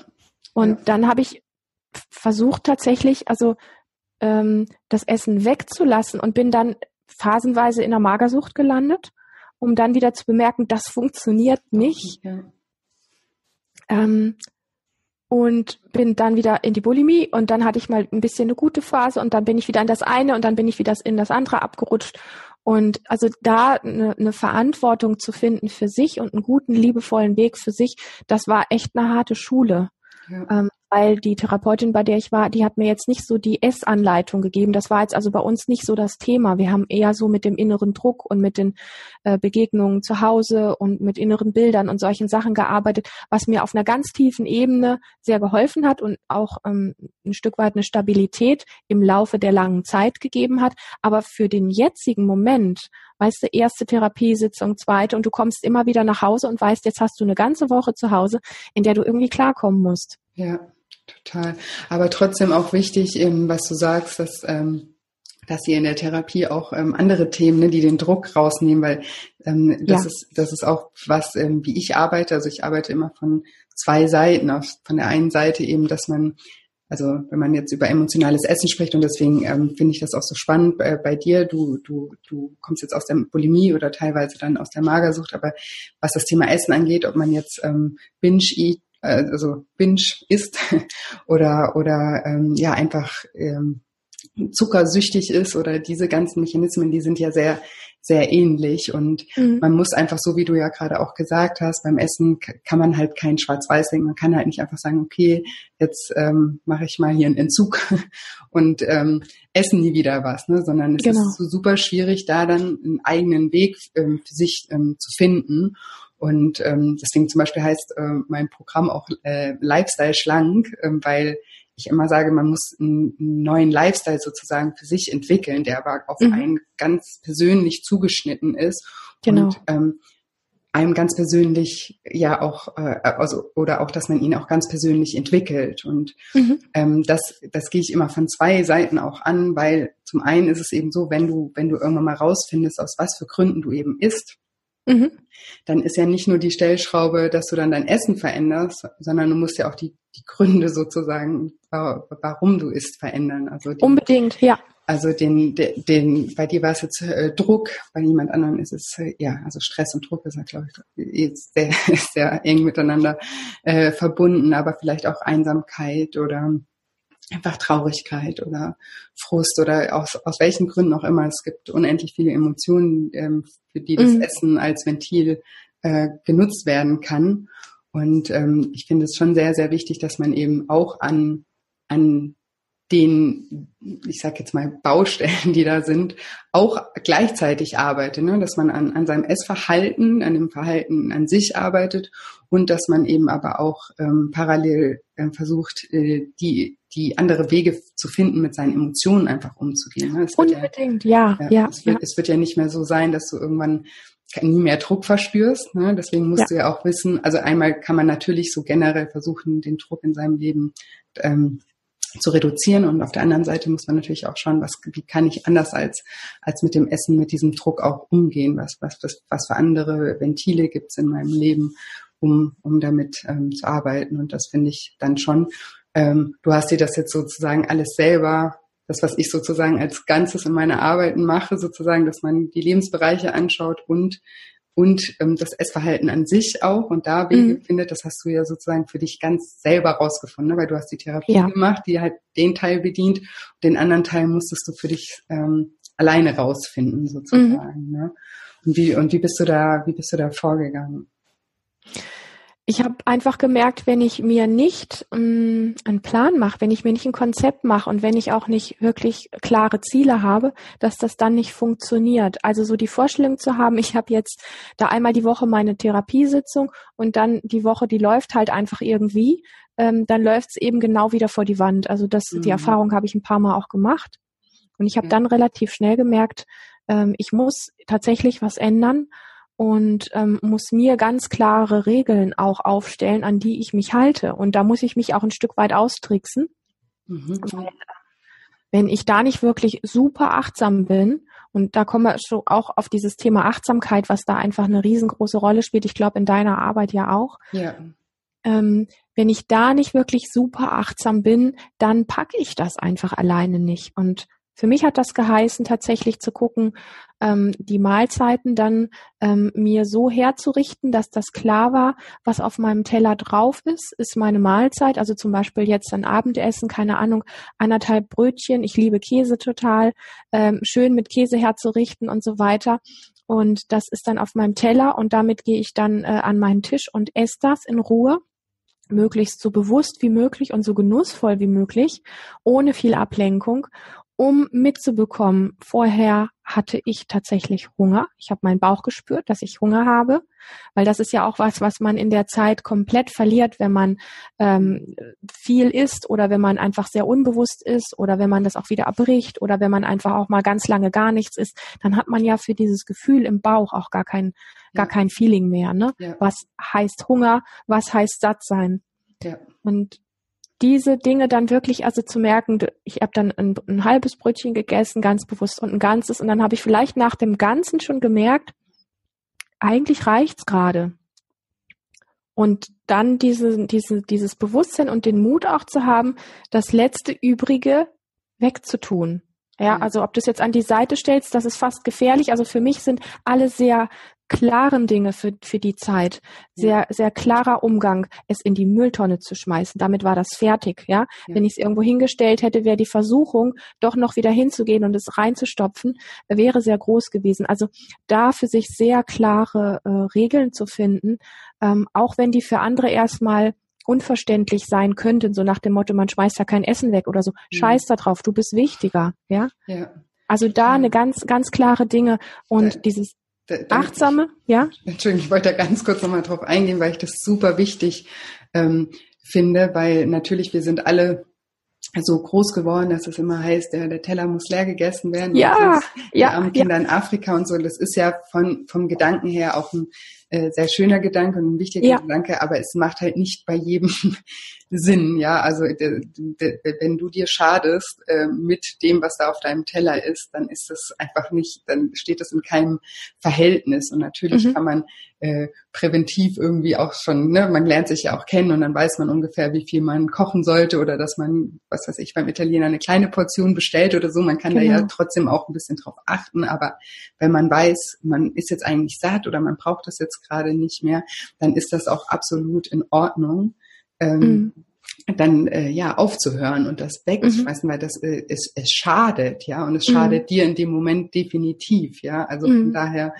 Speaker 1: Und ja. dann habe ich versucht tatsächlich, also ähm, das Essen wegzulassen und bin dann phasenweise in der Magersucht gelandet, um dann wieder zu bemerken, das funktioniert nicht. Ja. Ähm, und bin dann wieder in die Bulimie und dann hatte ich mal ein bisschen eine gute Phase und dann bin ich wieder in das eine und dann bin ich wieder in das andere abgerutscht. Und also da eine, eine Verantwortung zu finden für sich und einen guten, liebevollen Weg für sich, das war echt eine harte Schule. Ja. Ähm, weil die Therapeutin, bei der ich war, die hat mir jetzt nicht so die Essanleitung gegeben. Das war jetzt also bei uns nicht so das Thema. Wir haben eher so mit dem inneren Druck und mit den äh, Begegnungen zu Hause und mit inneren Bildern und solchen Sachen gearbeitet, was mir auf einer ganz tiefen Ebene sehr geholfen hat und auch ähm, ein Stück weit eine Stabilität im Laufe der langen Zeit gegeben hat. Aber für den jetzigen Moment, weißt du, erste Therapiesitzung, zweite und du kommst immer wieder nach Hause und weißt, jetzt hast du eine ganze Woche zu Hause, in der du irgendwie klarkommen musst.
Speaker 2: Ja, total. Aber trotzdem auch wichtig, eben, was du sagst, dass, ähm, dass ihr in der Therapie auch ähm, andere Themen, ne, die den Druck rausnehmen, weil ähm, das ja. ist das ist auch was, ähm, wie ich arbeite. Also ich arbeite immer von zwei Seiten. Von der einen Seite eben, dass man also wenn man jetzt über emotionales Essen spricht und deswegen ähm, finde ich das auch so spannend bei, bei dir. Du, du, du kommst jetzt aus der Bulimie oder teilweise dann aus der Magersucht, aber was das Thema Essen angeht, ob man jetzt ähm, Binge-Eat äh, also Binge isst [LAUGHS] oder oder ähm, ja einfach ähm, zuckersüchtig ist oder diese ganzen Mechanismen, die sind ja sehr sehr ähnlich und mhm. man muss einfach so, wie du ja gerade auch gesagt hast, beim Essen kann man halt kein Schwarz-Weiß denken. Man kann halt nicht einfach sagen, okay, jetzt ähm, mache ich mal hier einen Entzug [LAUGHS] und ähm, essen nie wieder was, ne? sondern es genau. ist so super schwierig, da dann einen eigenen Weg ähm, für sich ähm, zu finden. Und ähm, deswegen zum Beispiel heißt äh, mein Programm auch äh, Lifestyle schlank, äh, weil ich immer sage, man muss einen, neuen Lifestyle sozusagen für sich entwickeln, der aber auf mhm. einen ganz persönlich zugeschnitten ist. Genau. Und ähm, einem ganz persönlich ja auch, äh, also oder auch, dass man ihn auch ganz persönlich entwickelt. Und mhm. ähm, das, das gehe ich immer von zwei Seiten auch an, weil zum einen ist es eben so, wenn du, wenn du irgendwann mal rausfindest, aus was für Gründen du eben isst, mhm. dann ist ja nicht nur die Stellschraube, dass du dann dein Essen veränderst, sondern du musst ja auch die, die Gründe sozusagen, warum du isst, verändern. Also
Speaker 1: die, Unbedingt, ja.
Speaker 2: Also den, den, den, bei dir war es jetzt äh, Druck, bei jemand anderem ist es äh, ja, also Stress und Druck ist ja, glaube ich, sehr, [LAUGHS] sehr eng miteinander äh, verbunden, aber vielleicht auch Einsamkeit oder einfach Traurigkeit oder Frust oder aus, aus welchen Gründen auch immer. Es gibt unendlich viele Emotionen, ähm, für die das mhm. Essen als Ventil äh, genutzt werden kann. Und ähm, ich finde es schon sehr, sehr wichtig, dass man eben auch an, an den, ich sage jetzt mal, Baustellen, die da sind, auch gleichzeitig arbeitet, ne? dass man an, an seinem Essverhalten, an dem Verhalten an sich arbeitet und dass man eben aber auch ähm, parallel äh, versucht, äh, die, die andere Wege zu finden, mit seinen Emotionen einfach umzugehen.
Speaker 1: Ne? Unbedingt, ja, ja. ja,
Speaker 2: es, wird, ja. es wird ja nicht mehr so sein, dass du irgendwann nie mehr Druck verspürst. Ne? Deswegen musst ja. du ja auch wissen, also einmal kann man natürlich so generell versuchen, den Druck in seinem Leben ähm, zu reduzieren. Und auf der anderen Seite muss man natürlich auch schauen, was, wie kann ich anders als, als mit dem Essen, mit diesem Druck auch umgehen? Was, was, was, was für andere Ventile gibt's in meinem Leben, um, um damit ähm, zu arbeiten? Und das finde ich dann schon. Ähm, du hast dir das jetzt sozusagen alles selber das, was ich sozusagen als Ganzes in meiner Arbeiten mache, sozusagen, dass man die Lebensbereiche anschaut und und ähm, das Essverhalten an sich auch und da Wege mhm. findet, das hast du ja sozusagen für dich ganz selber rausgefunden, ne? weil du hast die Therapie ja. gemacht, die halt den Teil bedient, den anderen Teil musstest du für dich ähm, alleine rausfinden sozusagen. Mhm. Ne? Und wie und wie bist du da, wie bist du da vorgegangen?
Speaker 1: Ich habe einfach gemerkt, wenn ich mir nicht ähm, einen Plan mache, wenn ich mir nicht ein Konzept mache und wenn ich auch nicht wirklich klare Ziele habe, dass das dann nicht funktioniert. Also so die Vorstellung zu haben, ich habe jetzt da einmal die Woche meine Therapiesitzung und dann die Woche, die läuft halt einfach irgendwie, ähm, dann läuft es eben genau wieder vor die Wand. Also das, mhm. die Erfahrung habe ich ein paar Mal auch gemacht. Und ich habe dann relativ schnell gemerkt, ähm, ich muss tatsächlich was ändern und ähm, muss mir ganz klare Regeln auch aufstellen, an die ich mich halte. Und da muss ich mich auch ein Stück weit austricksen. Mhm. Weil, wenn ich da nicht wirklich super achtsam bin, und da kommen wir schon auch auf dieses Thema Achtsamkeit, was da einfach eine riesengroße Rolle spielt. Ich glaube, in deiner Arbeit ja auch. Ja. Ähm, wenn ich da nicht wirklich super achtsam bin, dann packe ich das einfach alleine nicht. Und für mich hat das geheißen, tatsächlich zu gucken, ähm, die Mahlzeiten dann ähm, mir so herzurichten, dass das klar war, was auf meinem Teller drauf ist, ist meine Mahlzeit. Also zum Beispiel jetzt ein Abendessen, keine Ahnung, anderthalb Brötchen. Ich liebe Käse total, ähm, schön mit Käse herzurichten und so weiter. Und das ist dann auf meinem Teller und damit gehe ich dann äh, an meinen Tisch und esse das in Ruhe möglichst so bewusst wie möglich und so genussvoll wie möglich, ohne viel Ablenkung um mitzubekommen, vorher hatte ich tatsächlich Hunger. Ich habe meinen Bauch gespürt, dass ich Hunger habe, weil das ist ja auch was, was man in der Zeit komplett verliert, wenn man ähm, viel isst oder wenn man einfach sehr unbewusst ist oder wenn man das auch wieder abbricht oder wenn man einfach auch mal ganz lange gar nichts isst, dann hat man ja für dieses Gefühl im Bauch auch gar kein, gar kein Feeling mehr. Ne? Ja. Was heißt Hunger? Was heißt satt sein? Ja. Und diese Dinge dann wirklich also zu merken, ich habe dann ein, ein, halbes Brötchen gegessen, ganz bewusst und ein ganzes und dann habe ich vielleicht nach dem Ganzen schon gemerkt, eigentlich reicht's gerade. Und dann diese, diese, dieses Bewusstsein und den Mut auch zu haben, das letzte Übrige wegzutun. Ja, mhm. also ob du es jetzt an die Seite stellst, das ist fast gefährlich. Also für mich sind alle sehr klaren Dinge für, für die Zeit. Sehr, sehr klarer Umgang, es in die Mülltonne zu schmeißen. Damit war das fertig, ja. ja. Wenn ich es irgendwo hingestellt hätte, wäre die Versuchung, doch noch wieder hinzugehen und es reinzustopfen, wäre sehr groß gewesen. Also da für sich sehr klare äh, Regeln zu finden, ähm, auch wenn die für andere erstmal unverständlich sein könnten, so nach dem Motto, man schmeißt da kein Essen weg oder so. Mhm. Scheiß da drauf, du bist wichtiger, ja. ja. Also da eine ganz, ganz klare Dinge und ja. dieses achtsame, ja?
Speaker 2: Entschuldigung, ich wollte da ganz kurz nochmal drauf eingehen, weil ich das super wichtig ähm, finde, weil natürlich wir sind alle so groß geworden, dass es immer heißt, der, der Teller muss leer gegessen werden.
Speaker 1: Ja, ja.
Speaker 2: Armen Kinder ja. in Afrika und so. Das ist ja von, vom Gedanken her auch ein äh, sehr schöner Gedanke und ein wichtiger ja. Gedanke, aber es macht halt nicht bei jedem [LAUGHS] Sinn, ja. Also de, wenn du dir schadest äh, mit dem, was da auf deinem Teller ist, dann ist das einfach nicht, dann steht das in keinem Verhältnis. Und natürlich mhm. kann man äh, präventiv irgendwie auch schon, ne, man lernt sich ja auch kennen und dann weiß man ungefähr, wie viel man kochen sollte oder dass man, was weiß ich, beim Italiener eine kleine Portion bestellt oder so. Man kann genau. da ja genau. trotzdem auch ein bisschen drauf achten, aber wenn man weiß, man ist jetzt eigentlich satt oder man braucht das jetzt gerade nicht mehr, dann ist das auch absolut in Ordnung. Ähm, mhm dann äh, ja aufzuhören und das wegzuschmeißen, mhm. weil das äh, es, es schadet, ja, und es mhm. schadet mhm. dir in dem Moment definitiv, ja. Also mhm. von daher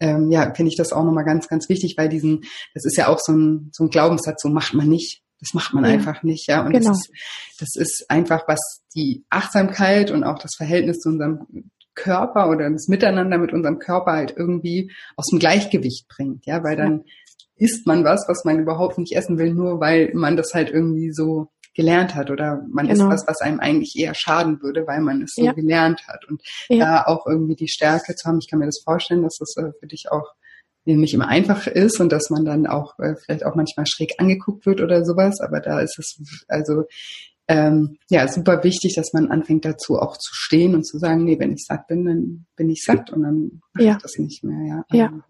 Speaker 2: ähm, ja, finde ich das auch nochmal ganz, ganz wichtig, weil diesen, das ist ja auch so ein, so ein Glaubenssatz, so macht man nicht. Das macht man ja. einfach nicht, ja. Und genau. das, ist, das ist einfach, was die Achtsamkeit und auch das Verhältnis zu unserem Körper oder das Miteinander mit unserem Körper halt irgendwie aus dem Gleichgewicht bringt, ja, weil dann isst man was, was man überhaupt nicht essen will, nur weil man das halt irgendwie so gelernt hat oder man genau. ist was, was einem eigentlich eher schaden würde, weil man es so ja. gelernt hat und ja. da auch irgendwie die Stärke zu haben. Ich kann mir das vorstellen, dass das äh, für dich auch nicht immer einfach ist und dass man dann auch äh, vielleicht auch manchmal schräg angeguckt wird oder sowas, aber da ist es also ähm, ja super wichtig, dass man anfängt dazu auch zu stehen und zu sagen, nee, wenn ich satt bin, dann bin ich satt und dann mache ja. ich das nicht mehr. Ja,
Speaker 1: ja. Also,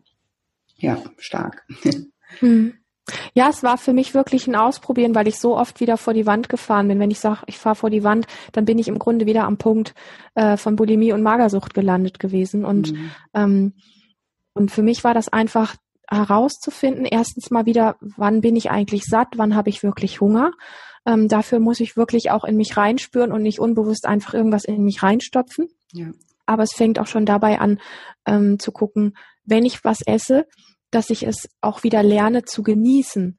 Speaker 2: ja stark. [LAUGHS]
Speaker 1: Hm. Ja, es war für mich wirklich ein Ausprobieren, weil ich so oft wieder vor die Wand gefahren bin. Wenn ich sage, ich fahre vor die Wand, dann bin ich im Grunde wieder am Punkt äh, von Bulimie und Magersucht gelandet gewesen. Und, mhm. ähm, und für mich war das einfach herauszufinden, erstens mal wieder, wann bin ich eigentlich satt, wann habe ich wirklich Hunger. Ähm, dafür muss ich wirklich auch in mich reinspüren und nicht unbewusst einfach irgendwas in mich reinstopfen. Ja. Aber es fängt auch schon dabei an ähm, zu gucken, wenn ich was esse, dass ich es auch wieder lerne zu genießen.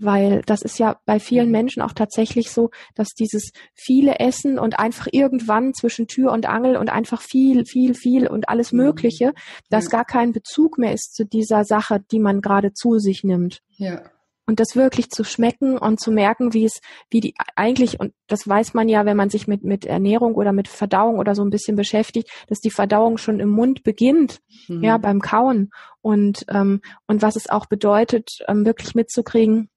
Speaker 1: Weil das ist ja bei vielen mhm. Menschen auch tatsächlich so, dass dieses viele Essen und einfach irgendwann zwischen Tür und Angel und einfach viel, viel, viel und alles mhm. Mögliche, dass gar kein Bezug mehr ist zu dieser Sache, die man gerade zu sich nimmt. Ja und das wirklich zu schmecken und zu merken, wie es, wie die eigentlich, und das weiß man ja, wenn man sich mit, mit Ernährung oder mit Verdauung oder so ein bisschen beschäftigt, dass die Verdauung schon im Mund beginnt, mhm. ja, beim Kauen. Und, ähm, und was es auch bedeutet, ähm, wirklich mitzukriegen,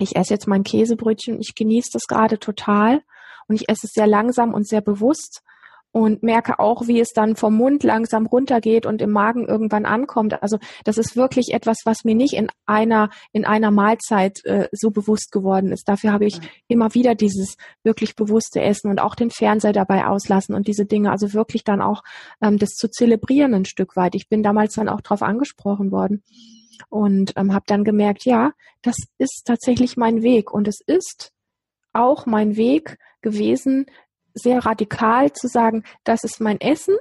Speaker 1: ich esse jetzt mein Käsebrötchen, ich genieße das gerade total und ich esse es sehr langsam und sehr bewusst und merke auch, wie es dann vom Mund langsam runtergeht und im Magen irgendwann ankommt. Also das ist wirklich etwas, was mir nicht in einer in einer Mahlzeit äh, so bewusst geworden ist. Dafür habe ich ja. immer wieder dieses wirklich bewusste Essen und auch den Fernseher dabei auslassen und diese Dinge. Also wirklich dann auch ähm, das zu zelebrieren ein Stück weit. Ich bin damals dann auch darauf angesprochen worden und ähm, habe dann gemerkt, ja, das ist tatsächlich mein Weg und es ist auch mein Weg gewesen, sehr radikal zu sagen, das ist mein Essen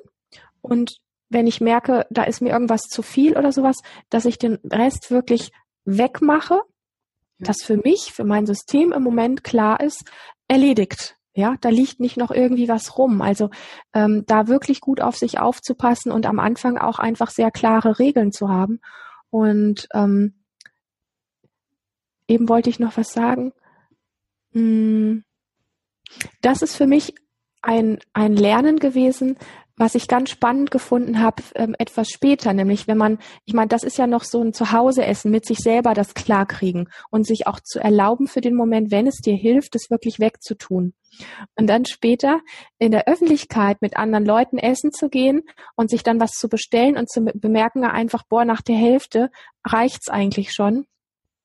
Speaker 1: und wenn ich merke, da ist mir irgendwas zu viel oder sowas, dass ich den Rest wirklich wegmache, das für mich, für mein System im Moment klar ist, erledigt. Ja, da liegt nicht noch irgendwie was rum. Also ähm, da wirklich gut auf sich aufzupassen und am Anfang auch einfach sehr klare Regeln zu haben. Und ähm, eben wollte ich noch was sagen. Hm, das ist für mich ein, ein Lernen gewesen, was ich ganz spannend gefunden habe, ähm, etwas später, nämlich wenn man, ich meine, das ist ja noch so ein Zuhauseessen, mit sich selber das klarkriegen und sich auch zu erlauben für den Moment, wenn es dir hilft, es wirklich wegzutun. Und dann später in der Öffentlichkeit mit anderen Leuten essen zu gehen und sich dann was zu bestellen und zu bemerken einfach, boah, nach der Hälfte reicht's eigentlich schon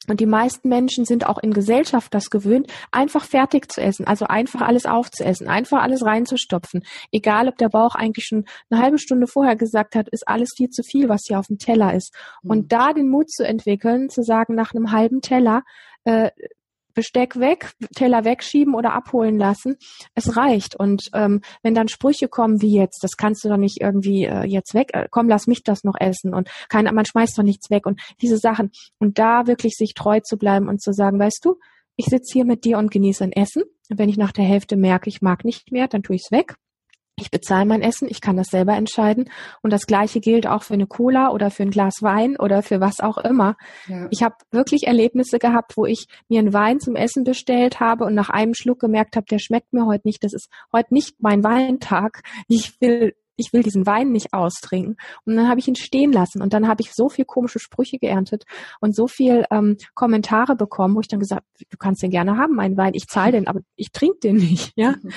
Speaker 1: Und die meisten Menschen sind auch in Gesellschaft das gewöhnt, einfach fertig zu essen, also einfach alles aufzuessen, einfach alles reinzustopfen. Egal, ob der Bauch eigentlich schon eine halbe Stunde vorher gesagt hat, ist alles viel zu viel, was hier auf dem Teller ist. Mhm. Und da den Mut zu entwickeln, zu sagen, nach einem halben Teller, äh, Besteck weg, Teller wegschieben oder abholen lassen. Es reicht. Und ähm, wenn dann Sprüche kommen wie jetzt, das kannst du doch nicht irgendwie äh, jetzt weg, äh, komm, lass mich das noch essen und kein, man schmeißt doch nichts weg und diese Sachen. Und da wirklich sich treu zu bleiben und zu sagen, weißt du, ich sitze hier mit dir und genieße ein Essen. Und wenn ich nach der Hälfte merke, ich mag nicht mehr, dann tue ich es weg. Ich bezahle mein Essen, ich kann das selber entscheiden. Und das Gleiche gilt auch für eine Cola oder für ein Glas Wein oder für was auch immer. Ja. Ich habe wirklich Erlebnisse gehabt, wo ich mir einen Wein zum Essen bestellt habe und nach einem Schluck gemerkt habe, der schmeckt mir heute nicht. Das ist heute nicht mein Weintag. Ich will ich will diesen Wein nicht austrinken. Und dann habe ich ihn stehen lassen und dann habe ich so viel komische Sprüche geerntet und so viel ähm, Kommentare bekommen, wo ich dann gesagt, du kannst den gerne haben, meinen Wein, ich zahle den, aber ich trinke den nicht, ja. Mhm.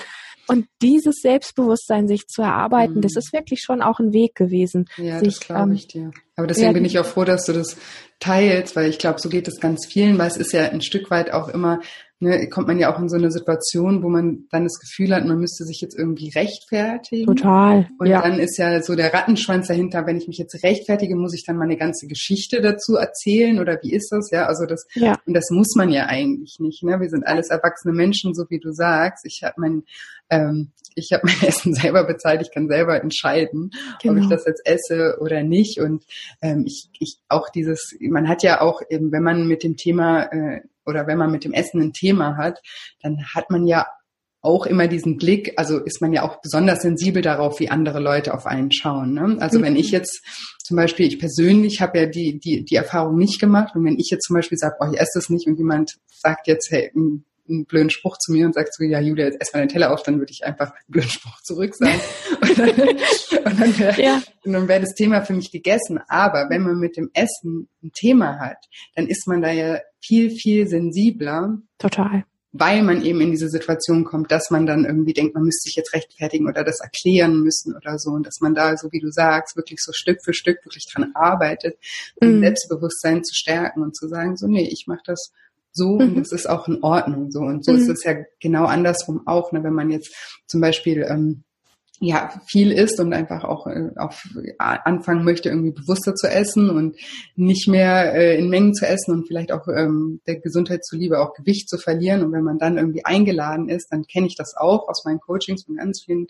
Speaker 1: Und dieses Selbstbewusstsein sich zu erarbeiten, mhm. das ist wirklich schon auch ein Weg gewesen.
Speaker 2: Ja,
Speaker 1: sich,
Speaker 2: das glaube ähm, ich dir. Aber deswegen ja, bin ich auch froh, dass du das teilst, weil ich glaube, so geht es ganz vielen, weil es ist ja ein Stück weit auch immer ne, kommt man ja auch in so eine Situation, wo man dann das Gefühl hat, man müsste sich jetzt irgendwie rechtfertigen.
Speaker 1: Total.
Speaker 2: Und ja. dann ist ja so der Rattenschwanz dahinter, wenn ich mich jetzt rechtfertige, muss ich dann meine ganze Geschichte dazu erzählen oder wie ist das? Ja, also das, ja. und das muss man ja eigentlich nicht. Ne? Wir sind alles erwachsene Menschen, so wie du sagst. Ich habe mein, ähm, ich habe [LAUGHS] mein Essen selber bezahlt, ich kann selber entscheiden, genau. ob ich genau. das jetzt esse oder nicht. Und ähm, ich, ich auch dieses, man hat ja auch eben, wenn man mit dem Thema äh, oder wenn man mit dem Essen ein Thema hat, dann hat man ja auch immer diesen Blick, also ist man ja auch besonders sensibel darauf, wie andere Leute auf einen schauen. Ne? Also mhm. wenn ich jetzt zum Beispiel, ich persönlich habe ja die, die, die Erfahrung nicht gemacht und wenn ich jetzt zum Beispiel sage, oh, ich esse das nicht und jemand sagt jetzt, hey, einen, blöden Spruch zu mir und sagt so, ja Julia, jetzt ess mal den Teller auf, dann würde ich einfach einen blöden Spruch zurück sagen. [LAUGHS] und dann, dann wäre ja. wär das Thema für mich gegessen. Aber wenn man mit dem Essen ein Thema hat, dann ist man da ja viel, viel sensibler.
Speaker 1: Total.
Speaker 2: Weil man eben in diese Situation kommt, dass man dann irgendwie denkt, man müsste sich jetzt rechtfertigen oder das erklären müssen oder so. Und dass man da, so wie du sagst, wirklich so Stück für Stück wirklich dran arbeitet, um mm. Selbstbewusstsein zu stärken und zu sagen, so, nee, ich mache das so mhm. und das ist auch in Ordnung so. Und so mhm. ist es ja genau andersrum auch, ne, wenn man jetzt zum Beispiel ähm, ja viel isst und einfach auch äh, auf anfangen möchte irgendwie bewusster zu essen und nicht mehr äh, in Mengen zu essen und vielleicht auch ähm, der Gesundheit zuliebe auch Gewicht zu verlieren und wenn man dann irgendwie eingeladen ist, dann kenne ich das auch aus meinen Coachings von ganz vielen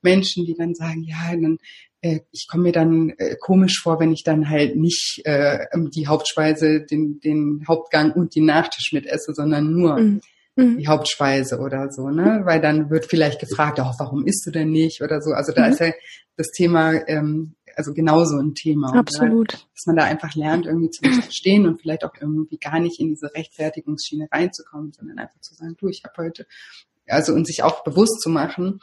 Speaker 2: Menschen, die dann sagen, ja, dann ich komme mir dann äh, komisch vor, wenn ich dann halt nicht äh, die Hauptspeise, den, den Hauptgang und den Nachtisch mit esse, sondern nur mhm mhm. die Hauptspeise oder so, ne? Weil dann wird vielleicht gefragt, oh, warum isst du denn nicht oder so. Also da mhm. ist ja das Thema, ähm, also genauso ein Thema.
Speaker 1: Absolut.
Speaker 2: Da, dass man da einfach lernt, irgendwie zu verstehen und vielleicht auch irgendwie gar nicht in diese Rechtfertigungsschiene reinzukommen, sondern einfach zu sagen, du, ich habe heute, also und sich auch bewusst zu machen,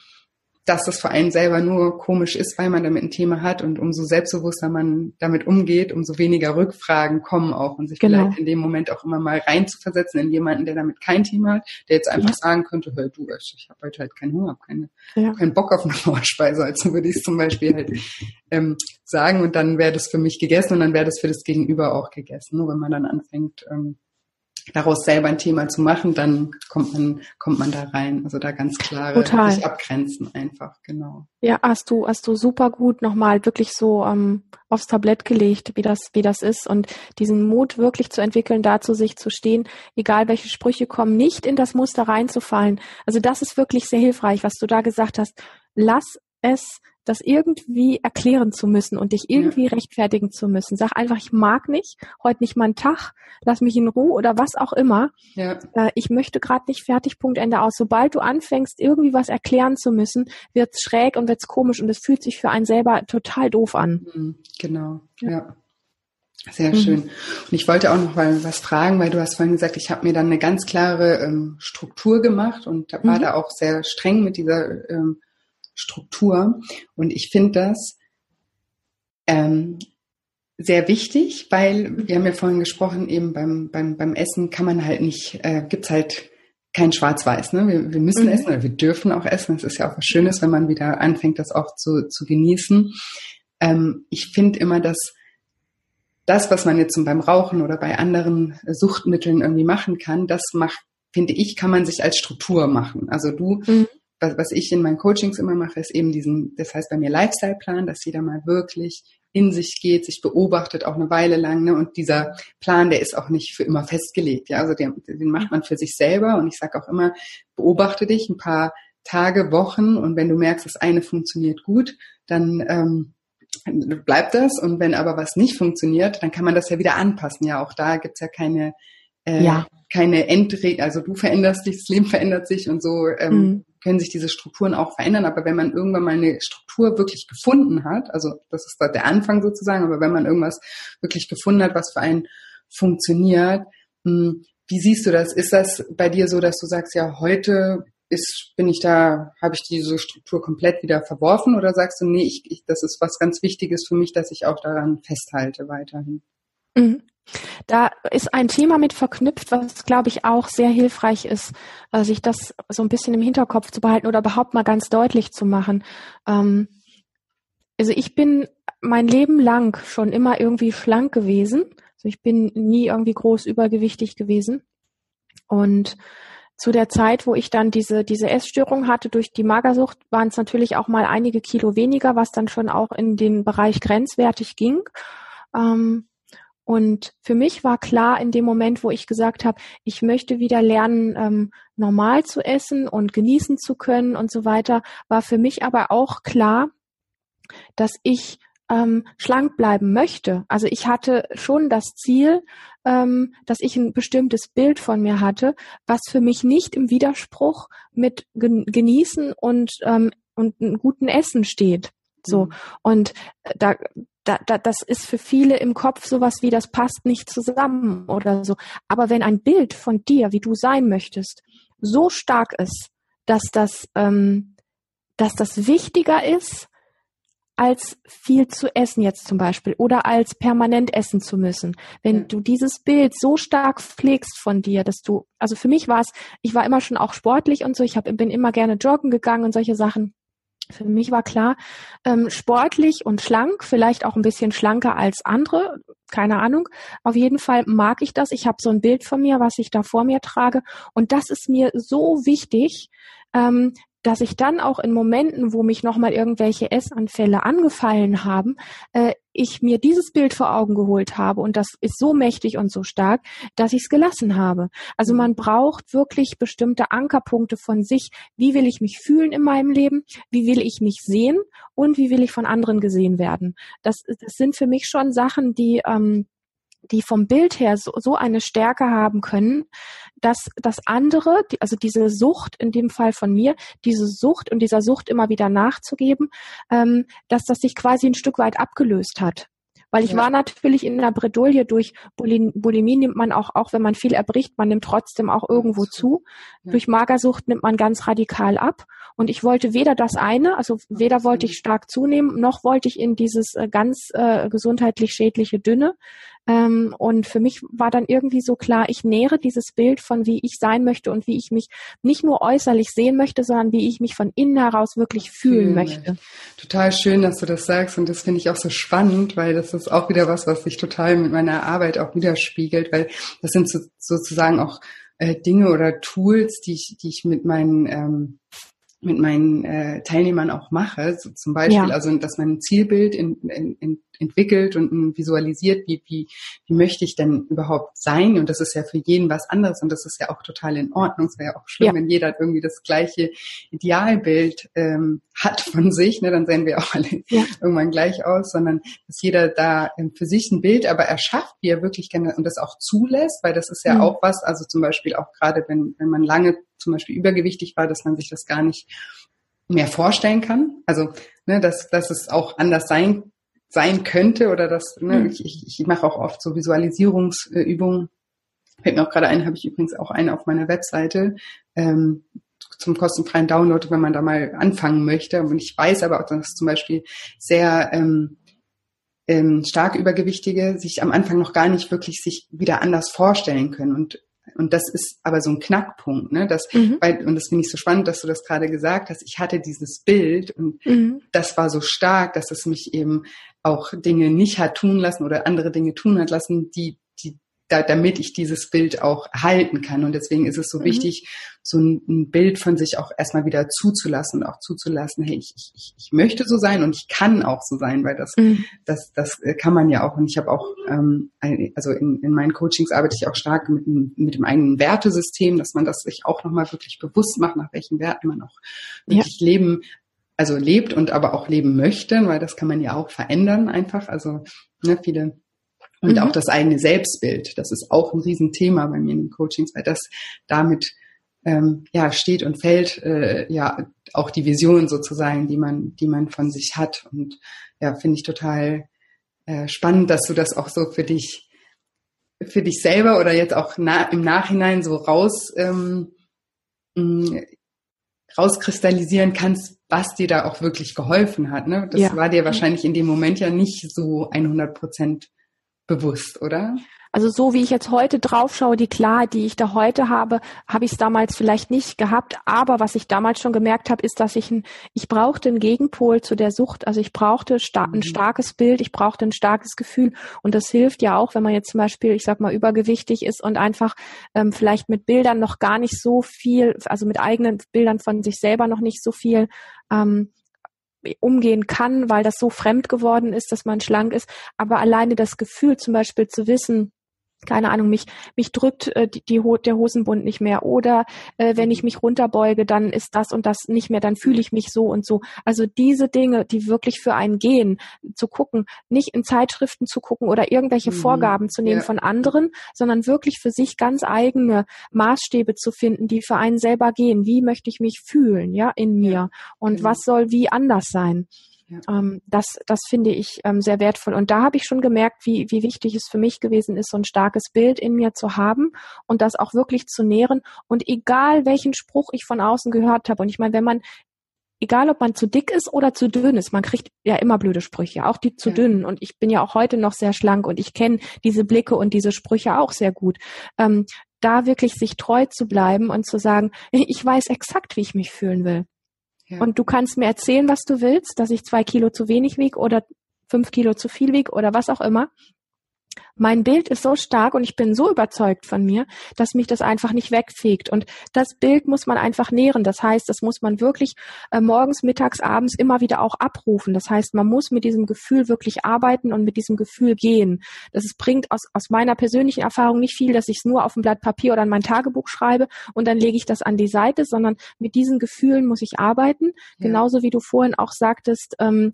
Speaker 2: dass das für einen selber nur komisch ist, weil man damit ein Thema hat und umso selbstbewusster man damit umgeht, umso weniger Rückfragen kommen auch und sich genau. vielleicht in dem Moment auch immer mal reinzuversetzen in jemanden, der damit kein Thema hat, der jetzt einfach ja. sagen könnte, hör du, ich habe heute halt keinen Hunger, keine, ja. keinen Bock auf eine Vorspeise, also würde ich es zum Beispiel halt ähm, sagen und dann wäre das für mich gegessen und dann wäre das für das Gegenüber auch gegessen. Nur wenn man dann anfängt, ähm, daraus selber ein Thema zu machen, dann kommt man, kommt man da rein. Also da ganz klare Total. sich abgrenzen einfach, genau.
Speaker 1: Ja, hast du, hast du super gut nochmal wirklich so ähm, aufs Tablett gelegt, wie das, wie das ist und diesen Mut wirklich zu entwickeln, da zu sich zu stehen, egal welche Sprüche kommen, nicht in das Muster reinzufallen. Also das ist wirklich sehr hilfreich, was du da gesagt hast. Lass es das irgendwie erklären zu müssen und dich irgendwie ja. rechtfertigen zu müssen. Sag einfach, ich mag nicht, heute nicht mein Tag, lass mich in Ruhe oder was auch immer. Ja. Äh, ich möchte gerade nicht fertig, Punkt, Ende aus. Sobald du anfängst, irgendwie was erklären zu müssen, wird's schräg und wird's komisch und es fühlt sich für einen selber total doof an.
Speaker 2: Mhm, genau, ja. ja. Sehr mhm. schön. Und ich wollte auch noch mal was fragen, weil du hast vorhin gesagt, ich habe mir dann eine ganz klare ähm, Struktur gemacht und da war mhm. da auch sehr streng mit dieser ähm, Struktur. Und ich finde das ähm, sehr wichtig, weil wir haben ja vorhin gesprochen, eben beim, beim, beim Essen kann man halt nicht, äh, gibt's halt kein Schwarz-Weiß. Ne? Wir, wir müssen mhm. essen oder wir dürfen auch essen. Es ist ja auch was Schönes, wenn man wieder anfängt, das auch zu, zu genießen. Ähm, ich finde immer, dass das, was man jetzt beim Rauchen oder bei anderen Suchtmitteln irgendwie machen kann, das macht, finde ich, kann man sich als Struktur machen. Also du, mhm. Was, was ich in meinen Coachings immer mache, ist eben diesen, das heißt bei mir Lifestyle-Plan, dass jeder mal wirklich in sich geht, sich beobachtet auch eine Weile lang. Ne? Und dieser Plan, der ist auch nicht für immer festgelegt. Ja, also den, den macht man für sich selber. Und ich sage auch immer, beobachte dich ein paar Tage, Wochen und wenn du merkst, das eine funktioniert gut, dann ähm, bleibt das. Und wenn aber was nicht funktioniert, dann kann man das ja wieder anpassen. Ja, auch da gibt's ja keine, äh, ja. keine Endregel. Also du veränderst dich, das Leben verändert sich und so ähm, mhm. Können sich diese Strukturen auch verändern. Aber wenn man irgendwann mal eine Struktur wirklich gefunden hat, also das ist der Anfang sozusagen, aber wenn man irgendwas wirklich gefunden hat, was für einen funktioniert, hm, wie siehst du das? Ist das bei dir so, dass du sagst, ja, heute ist, bin ich da, habe ich diese Struktur komplett wieder verworfen oder sagst du, nee, ich, ich, das ist was ganz Wichtiges für mich, dass ich auch daran festhalte weiterhin?
Speaker 1: Mhm. Da ist ein Thema mit verknüpft, was, glaube ich, auch sehr hilfreich ist, äh, sich das so ein bisschen im Hinterkopf zu behalten oder überhaupt mal ganz deutlich zu machen. Ähm, also ich bin mein Leben lang schon immer irgendwie schlank gewesen. Also ich bin nie irgendwie groß übergewichtig gewesen. Und zu der Zeit, wo ich dann diese, diese Essstörung hatte durch die Magersucht, waren es natürlich auch mal einige Kilo weniger, was dann schon auch in den Bereich grenzwertig ging. Ähm, und für mich war klar in dem Moment, wo ich gesagt habe, ich möchte wieder lernen, ähm, normal zu essen und genießen zu können und so weiter, war für mich aber auch klar, dass ich ähm, schlank bleiben möchte. Also ich hatte schon das Ziel, ähm, dass ich ein bestimmtes Bild von mir hatte, was für mich nicht im Widerspruch mit Genießen und, ähm, und einem guten Essen steht. So. Mhm. Und äh, da, da, da, das ist für viele im Kopf sowas wie, das passt nicht zusammen oder so. Aber wenn ein Bild von dir, wie du sein möchtest, so stark ist, dass das, ähm, dass das wichtiger ist, als viel zu essen jetzt zum Beispiel oder als permanent essen zu müssen. Wenn du dieses Bild so stark pflegst von dir, dass du, also für mich war es, ich war immer schon auch sportlich und so, ich hab, bin immer gerne joggen gegangen und solche Sachen. Für mich war klar, ähm, sportlich und schlank, vielleicht auch ein bisschen schlanker als andere, keine Ahnung. Auf jeden Fall mag ich das. Ich habe so ein Bild von mir, was ich da vor mir trage. Und das ist mir so wichtig, ähm, dass ich dann auch in Momenten, wo mich nochmal irgendwelche Essanfälle angefallen haben, äh, ich mir dieses Bild vor Augen geholt habe und das ist so mächtig und so stark, dass ich es gelassen habe. Also mhm. man braucht wirklich bestimmte Ankerpunkte von sich. Wie will ich mich fühlen in meinem Leben? Wie will ich mich sehen? Und wie will ich von anderen gesehen werden? Das, das sind für mich schon Sachen, die ähm, die vom Bild her so, so eine Stärke haben können, dass das andere, die, also diese Sucht, in dem Fall von mir, diese Sucht und dieser Sucht immer wieder nachzugeben, ähm, dass das sich quasi ein Stück weit abgelöst hat. Weil ich ja. war natürlich in der Bredouille durch Bulimie nimmt man auch, auch wenn man viel erbricht, man nimmt trotzdem auch irgendwo zu. Ja. Durch Magersucht nimmt man ganz radikal ab. Und ich wollte weder das eine, also weder wollte ich stark zunehmen, noch wollte ich in dieses äh, ganz äh, gesundheitlich schädliche Dünne. Ähm, und für mich war dann irgendwie so klar, ich nähere dieses Bild von wie ich sein möchte und wie ich mich nicht nur äußerlich sehen möchte, sondern wie ich mich von innen heraus wirklich fühlen möchte.
Speaker 2: Total schön, dass du das sagst und das finde ich auch so spannend, weil das ist auch wieder was, was sich total mit meiner Arbeit auch widerspiegelt, weil das sind so, sozusagen auch äh, Dinge oder Tools, die ich, die ich mit meinen ähm, mit meinen äh, Teilnehmern auch mache, so zum Beispiel, ja. also dass man ein Zielbild in, in, in entwickelt und visualisiert, wie, wie, wie möchte ich denn überhaupt sein? Und das ist ja für jeden was anderes und das ist ja auch total in Ordnung. Es wäre ja auch schlimm, ja. wenn jeder irgendwie das gleiche Idealbild ähm, hat von sich, ne? dann sehen wir auch alle ja. irgendwann gleich aus, sondern dass jeder da ähm, für sich ein Bild aber erschafft, wie er wirklich gerne und das auch zulässt, weil das ist ja mhm. auch was, also zum Beispiel auch gerade, wenn, wenn man lange zum Beispiel übergewichtig war, dass man sich das gar nicht mehr vorstellen kann. Also, ne, dass, dass es auch anders sein sein könnte oder das, ne, mhm. ich, ich, ich mache auch oft so Visualisierungsübungen. Fällt mir auch gerade ein, habe ich übrigens auch eine auf meiner Webseite ähm, zum kostenfreien Download, wenn man da mal anfangen möchte. Und ich weiß aber auch, dass zum Beispiel sehr ähm, ähm, stark Übergewichtige sich am Anfang noch gar nicht wirklich sich wieder anders vorstellen können. Und und das ist aber so ein Knackpunkt, ne? Das, mhm. weil, und das finde ich so spannend, dass du das gerade gesagt hast. Ich hatte dieses Bild und mhm. das war so stark, dass es mich eben auch Dinge nicht hat tun lassen oder andere Dinge tun hat lassen, die, die, da, damit ich dieses Bild auch halten kann. Und deswegen ist es so mhm. wichtig, so ein, ein, Bild von sich auch erstmal wieder zuzulassen und auch zuzulassen, hey, ich, ich, ich möchte so sein und ich kann auch so sein, weil das, mhm. das, das kann man ja auch. Und ich habe auch, ähm, also in, in meinen Coachings arbeite ich auch stark mit, mit dem eigenen Wertesystem, dass man das sich auch nochmal wirklich bewusst macht, nach welchen Werten man auch wirklich ja. leben also lebt und aber auch leben möchte, weil das kann man ja auch verändern einfach. Also ne, viele und mhm. auch das eigene Selbstbild, das ist auch ein Riesenthema bei mir in den Coachings, weil das damit ähm, ja steht und fällt äh, ja auch die Vision sozusagen, die man, die man von sich hat. Und ja, finde ich total äh, spannend, dass du das auch so für dich, für dich selber oder jetzt auch na, im Nachhinein so raus ähm, rauskristallisieren kannst, was dir da auch wirklich geholfen hat. Ne? Das ja. war dir wahrscheinlich in dem Moment ja nicht so 100 Prozent bewusst, oder?
Speaker 1: Also so wie ich jetzt heute draufschaue, die Klarheit, die ich da heute habe, habe ich es damals vielleicht nicht gehabt. Aber was ich damals schon gemerkt habe, ist, dass ich ein, ich brauchte einen Gegenpol zu der Sucht. Also ich brauchte sta ein mhm. starkes Bild, ich brauchte ein starkes Gefühl. Und das hilft ja auch, wenn man jetzt zum Beispiel, ich sag mal, übergewichtig ist und einfach ähm, vielleicht mit Bildern noch gar nicht so viel, also mit eigenen Bildern von sich selber noch nicht so viel ähm, umgehen kann, weil das so fremd geworden ist, dass man schlank ist. Aber alleine das Gefühl zum Beispiel zu wissen, keine Ahnung, mich, mich drückt äh, die, die, der Hosenbund nicht mehr oder äh, wenn ich mich runterbeuge, dann ist das und das nicht mehr, dann fühle ich mich so und so. Also diese Dinge, die wirklich für einen gehen, zu gucken, nicht in Zeitschriften zu gucken oder irgendwelche mhm. Vorgaben zu nehmen ja. von anderen, sondern wirklich für sich ganz eigene Maßstäbe zu finden, die für einen selber gehen. Wie möchte ich mich fühlen, ja, in mir und genau. was soll wie anders sein? Ja. Ähm, das, das finde ich ähm, sehr wertvoll. Und da habe ich schon gemerkt, wie, wie wichtig es für mich gewesen ist, so ein starkes Bild in mir zu haben und das auch wirklich zu nähren. Und egal welchen Spruch ich von außen gehört habe, und ich meine, wenn man egal ob man zu dick ist oder zu dünn ist, man kriegt ja immer blöde Sprüche, auch die zu ja. dünnen. Und ich bin ja auch heute noch sehr schlank und ich kenne diese Blicke und diese Sprüche auch sehr gut. Ähm, da wirklich sich treu zu bleiben und zu sagen, [LAUGHS] ich weiß exakt, wie ich mich fühlen will. Und du kannst mir erzählen, was du willst, dass ich zwei Kilo zu wenig wiege oder fünf Kilo zu viel wiege oder was auch immer mein Bild ist so stark und ich bin so überzeugt von mir, dass mich das einfach nicht wegfegt. Und das Bild muss man einfach nähren. Das heißt, das muss man wirklich äh, morgens, mittags, abends immer wieder auch abrufen. Das heißt, man muss mit diesem Gefühl wirklich arbeiten und mit diesem Gefühl gehen. Das ist, bringt aus, aus meiner persönlichen Erfahrung nicht viel, dass ich es nur auf ein Blatt Papier oder in mein Tagebuch schreibe und dann lege ich das an die Seite, sondern mit diesen Gefühlen muss ich arbeiten. Ja. Genauso wie du vorhin auch sagtest, ähm,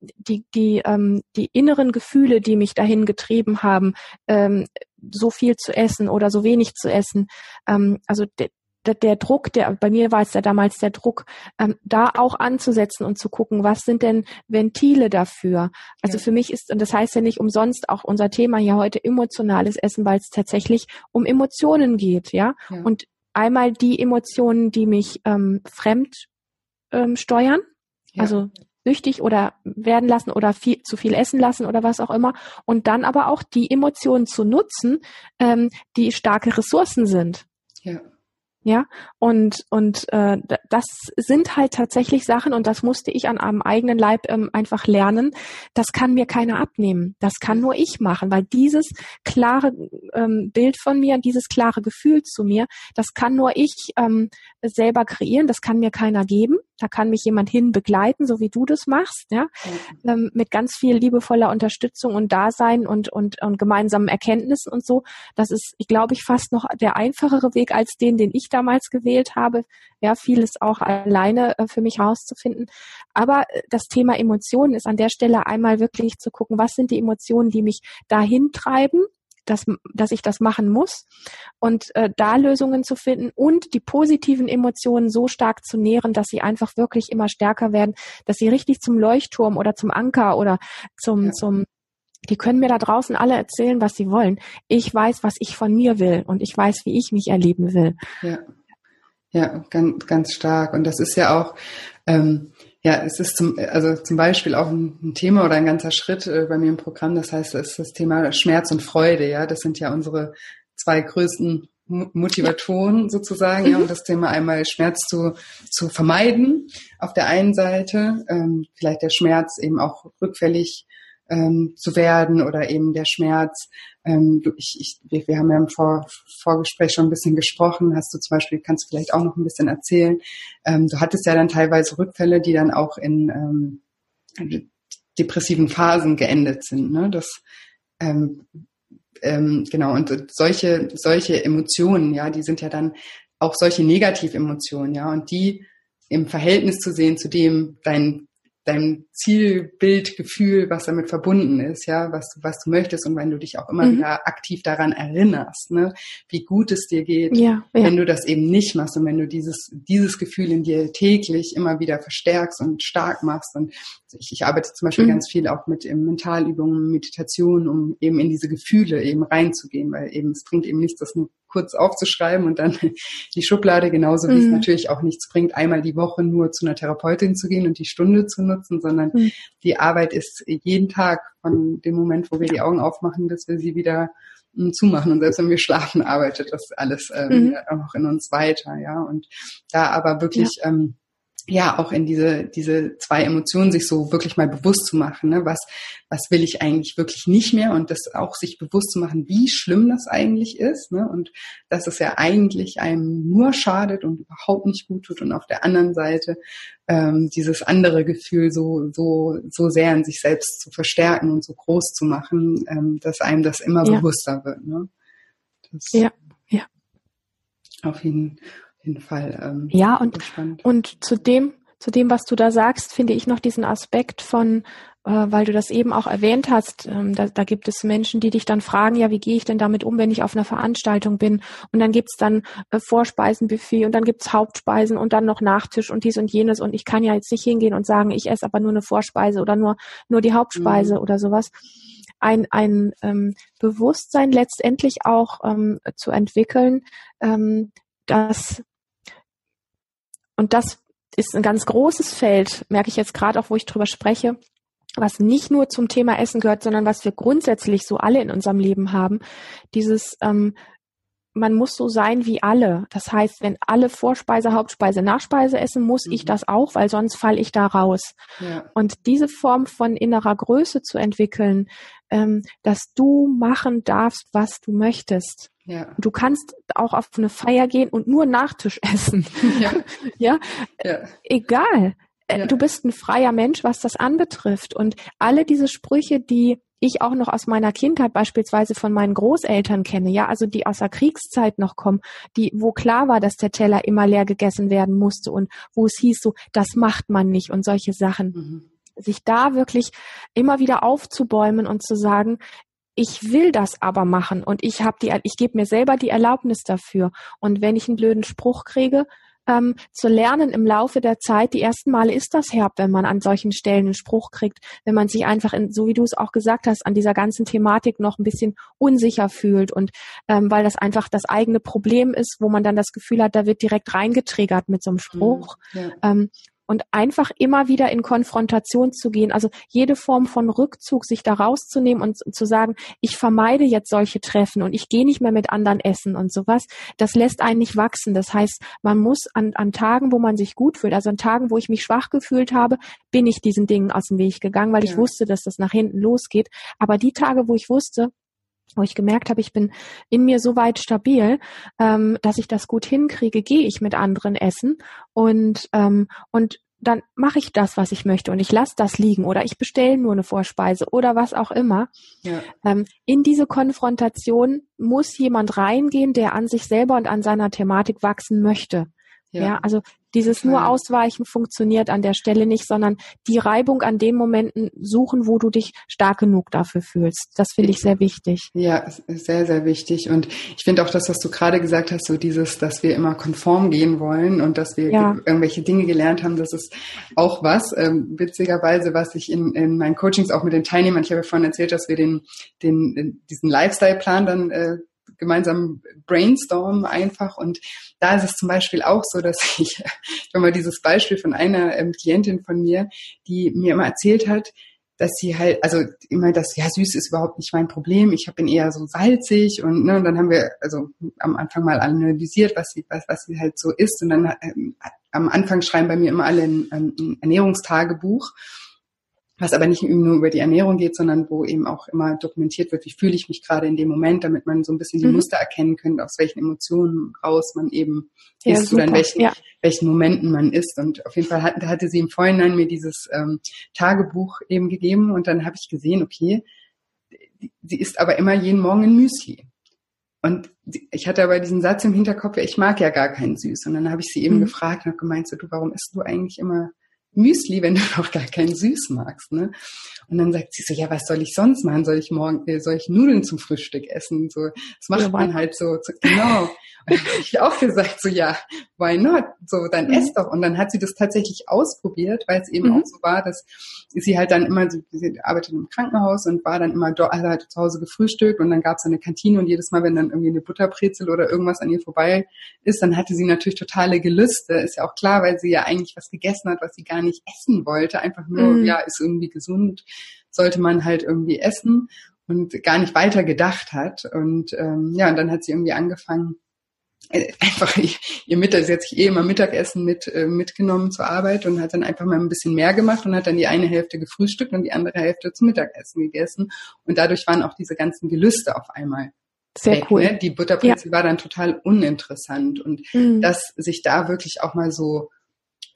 Speaker 1: die, die, ähm, die inneren Gefühle, die mich dahin getrieben haben, ähm, so viel zu essen oder so wenig zu essen. Ähm, also de, de, der Druck, der bei mir war es ja damals der Druck, ähm, da auch anzusetzen und zu gucken, was sind denn Ventile dafür? Also ja. für mich ist, und das heißt ja nicht umsonst auch unser Thema hier heute emotionales Essen, weil es tatsächlich um Emotionen geht, ja. ja. Und einmal die Emotionen, die mich ähm, fremd ähm, steuern, ja. also süchtig oder werden lassen oder viel, zu viel essen lassen oder was auch immer. Und dann aber auch die Emotionen zu nutzen, ähm, die starke Ressourcen sind. Ja. Ja, und, und äh, das sind halt tatsächlich Sachen, und das musste ich an einem eigenen Leib ähm, einfach lernen. Das kann mir keiner abnehmen. Das kann nur ich machen, weil dieses klare ähm, Bild von mir, dieses klare Gefühl zu mir, das kann nur ich ähm, selber kreieren, das kann mir keiner geben. Da kann mich jemand hin begleiten, so wie du das machst, ja, mhm. ähm, mit ganz viel liebevoller Unterstützung und Dasein und, und, und gemeinsamen Erkenntnissen und so. Das ist, ich glaube ich, fast noch der einfachere Weg als den, den ich damals gewählt habe. Ja, vieles auch alleine äh, für mich herauszufinden. Aber äh, das Thema Emotionen ist an der Stelle einmal wirklich zu gucken, was sind die Emotionen, die mich dahin treiben, dass, dass ich das machen muss und äh, da Lösungen zu finden und die positiven Emotionen so stark zu nähren, dass sie einfach wirklich immer stärker werden, dass sie richtig zum Leuchtturm oder zum Anker oder zum, ja. zum die können mir da draußen alle erzählen, was sie wollen. Ich weiß, was ich von mir will und ich weiß, wie ich mich erleben will.
Speaker 2: Ja, ja ganz, ganz stark. Und das ist ja auch, ähm, ja, es ist zum, also zum Beispiel auch ein, Thema oder ein ganzer Schritt äh, bei mir im Programm. Das heißt, es ist das Thema Schmerz und Freude. Ja, das sind ja unsere zwei größten Motivatoren ja. sozusagen, ja, um das Thema einmal Schmerz zu, zu vermeiden. Auf der einen Seite, ähm, vielleicht der Schmerz eben auch rückfällig ähm, zu werden oder eben der Schmerz. Ähm, ich, ich, wir, wir haben ja im Vor, Vorgespräch schon ein bisschen gesprochen. Hast du zum Beispiel, kannst du vielleicht auch noch ein bisschen erzählen. Ähm, du hattest ja dann teilweise Rückfälle, die dann auch in ähm, depressiven Phasen geendet sind. Ne? Das ähm, ähm, genau und solche solche Emotionen, ja, die sind ja dann auch solche Negativemotionen, ja, und die im Verhältnis zu sehen zu dem dein dein Zielbild, Gefühl, was damit verbunden ist, ja, was du, was du möchtest und wenn du dich auch immer mhm. wieder aktiv daran erinnerst, ne, wie gut es dir geht, ja, ja. wenn du das eben nicht machst und wenn du dieses, dieses Gefühl in dir täglich immer wieder verstärkst und stark machst und ich, ich arbeite zum Beispiel mhm. ganz viel auch mit Mentalübungen, Meditation, um eben in diese Gefühle eben reinzugehen, weil eben es bringt eben nichts, das nur kurz aufzuschreiben und dann [LAUGHS] die Schublade, genauso wie mhm. es natürlich auch nichts bringt, einmal die Woche nur zu einer Therapeutin zu gehen und die Stunde zu nutzen, sondern mhm. die Arbeit ist jeden Tag von dem Moment, wo wir die Augen aufmachen, bis wir sie wieder hm, zumachen und selbst wenn wir schlafen, arbeitet das alles ähm, mhm. auch in uns weiter, ja und da aber wirklich ja. ähm, ja auch in diese diese zwei Emotionen sich so wirklich mal bewusst zu machen, ne? was was will ich eigentlich wirklich nicht mehr und das auch sich bewusst zu machen, wie schlimm das eigentlich ist, ne? und dass es ja eigentlich einem nur schadet und überhaupt nicht gut tut und auf der anderen Seite ähm, dieses andere Gefühl so so so sehr in sich selbst zu verstärken und so groß zu machen, ähm, dass einem das immer ja. bewusster wird. Ne?
Speaker 1: Das, ja, ja.
Speaker 2: Auf jeden Fall jeden Fall.
Speaker 1: Ähm, ja, und, und zu dem, zu dem, was du da sagst, finde ich noch diesen Aspekt von, äh, weil du das eben auch erwähnt hast, ähm, da, da gibt es Menschen, die dich dann fragen, ja, wie gehe ich denn damit um, wenn ich auf einer Veranstaltung bin? Und dann gibt's dann äh, Vorspeisenbuffet und dann gibt's Hauptspeisen und dann noch Nachtisch und dies und jenes. Und ich kann ja jetzt nicht hingehen und sagen, ich esse aber nur eine Vorspeise oder nur, nur die Hauptspeise mhm. oder sowas ein, ein ähm, Bewusstsein letztendlich auch ähm, zu entwickeln, ähm, dass und das ist ein ganz großes Feld, merke ich jetzt gerade auch, wo ich drüber spreche, was nicht nur zum Thema Essen gehört, sondern was wir grundsätzlich so alle in unserem Leben haben. Dieses, ähm, man muss so sein wie alle. Das heißt, wenn alle Vorspeise, Hauptspeise, Nachspeise essen, muss mhm. ich das auch, weil sonst falle ich da raus. Ja. Und diese Form von innerer Größe zu entwickeln, ähm, dass du machen darfst, was du möchtest. Ja. Du kannst auch auf eine Feier gehen und nur Nachtisch essen. [LAUGHS] Ja. [LAUGHS] ja? ja. Egal. Äh, ja. Du bist ein freier Mensch, was das anbetrifft. Und alle diese Sprüche, die ich auch noch aus meiner Kindheit beispielsweise von meinen Großeltern kenne, ja, also die aus der Kriegszeit noch kommen, die, wo klar war, dass der Teller immer leer gegessen werden musste und wo es hieß so, das macht man nicht und solche Sachen. Mhm sich da wirklich immer wieder aufzubäumen und zu sagen, ich will das aber machen und ich habe die, ich gebe mir selber die Erlaubnis dafür. Und wenn ich einen blöden Spruch kriege, ähm, zu lernen im Laufe der Zeit. Die ersten Male ist das herb, wenn man an solchen Stellen einen Spruch kriegt, wenn man sich einfach, in, so wie du es auch gesagt hast, an dieser ganzen Thematik noch ein bisschen unsicher fühlt und ähm, weil das einfach das eigene Problem ist, wo man dann das Gefühl hat, da wird direkt reingetriggert mit so einem Spruch. Mhm, ja. ähm, und einfach immer wieder in Konfrontation zu gehen. Also jede Form von Rückzug, sich da rauszunehmen und zu sagen, ich vermeide jetzt solche Treffen und ich gehe nicht mehr mit anderen essen und sowas, das lässt einen nicht wachsen. Das heißt, man muss an, an Tagen, wo man sich gut fühlt, also an Tagen, wo ich mich schwach gefühlt habe, bin ich diesen Dingen aus dem Weg gegangen, weil ja. ich wusste, dass das nach hinten losgeht. Aber die Tage, wo ich wusste, wo ich gemerkt habe, ich bin in mir so weit stabil, ähm, dass ich das gut hinkriege, gehe ich mit anderen essen und ähm, und dann mache ich das, was ich möchte und ich lasse das liegen oder ich bestelle nur eine Vorspeise oder was auch immer. Ja. Ähm, in diese Konfrontation muss jemand reingehen, der an sich selber und an seiner Thematik wachsen möchte. Ja, ja also dieses nur Ausweichen funktioniert an der Stelle nicht, sondern die Reibung an den Momenten suchen, wo du dich stark genug dafür fühlst. Das finde ich sehr wichtig.
Speaker 2: Ja, sehr, sehr wichtig. Und ich finde auch das, was du gerade gesagt hast, so dieses, dass wir immer konform gehen wollen und dass wir ja. irgendwelche Dinge gelernt haben, das ist auch was, ähm, witzigerweise, was ich in, in meinen Coachings auch mit den Teilnehmern, ich habe vorhin erzählt, dass wir den, den, diesen Lifestyle-Plan dann äh, gemeinsam brainstormen einfach. Und da ist es zum Beispiel auch so, dass [LAUGHS] ich, ich habe mal dieses Beispiel von einer ähm, Klientin von mir, die mir immer erzählt hat, dass sie halt, also immer das, ja, süß ist überhaupt nicht mein Problem, ich bin eher so salzig und, ne, und dann haben wir also am Anfang mal analysiert, was sie, was, was sie halt so ist und dann ähm, am Anfang schreiben bei mir immer alle ein, ein Ernährungstagebuch was aber nicht nur über die Ernährung geht, sondern wo eben auch immer dokumentiert wird, wie fühle ich mich gerade in dem Moment, damit man so ein bisschen die mhm. Muster erkennen könnte, aus welchen Emotionen raus man eben ja, ist super. oder in welchen, ja. welchen Momenten man ist. Und auf jeden Fall hatte, hatte sie im Vorhinein mir dieses ähm, Tagebuch eben gegeben und dann habe ich gesehen, okay, sie isst aber immer jeden Morgen ein Müsli. Und ich hatte aber diesen Satz im Hinterkopf, ich mag ja gar keinen Süß. Und dann habe ich sie eben mhm. gefragt und habe gemeint, so, du, warum isst du eigentlich immer Müsli, wenn du [LAUGHS] noch gar keinen Süß magst, ne? Und dann sagt sie so, ja, was soll ich sonst machen? Soll ich morgen, äh, soll ich Nudeln zum Frühstück essen? So, das macht ja, man halt so, so genau. Und dann habe ich auch gesagt, so, ja, why not? So, dann mhm. ess doch. Und dann hat sie das tatsächlich ausprobiert, weil es eben mhm. auch so war, dass sie halt dann immer, sie arbeitet im Krankenhaus und war dann immer dort, also hat zu Hause gefrühstückt und dann gab es eine Kantine und jedes Mal, wenn dann irgendwie eine Butterbrezel oder irgendwas an ihr vorbei ist, dann hatte sie natürlich totale Gelüste. Ist ja auch klar, weil sie ja eigentlich was gegessen hat, was sie gar nicht essen wollte. Einfach nur, mhm. ja, ist irgendwie gesund, sollte man halt irgendwie essen und gar nicht weiter gedacht hat. Und ähm, ja, und dann hat sie irgendwie angefangen, äh, [LAUGHS] einfach ihr Mittag, sie hat sich eh immer Mittagessen mit äh, mitgenommen zur Arbeit und hat dann einfach mal ein bisschen mehr gemacht und hat dann die eine Hälfte gefrühstückt und die andere Hälfte zum Mittagessen gegessen und dadurch waren auch diese ganzen Gelüste auf einmal
Speaker 1: sehr weg, cool. Ne?
Speaker 2: Die Butterbrezel ja. war dann total uninteressant und mhm. dass sich da wirklich auch mal so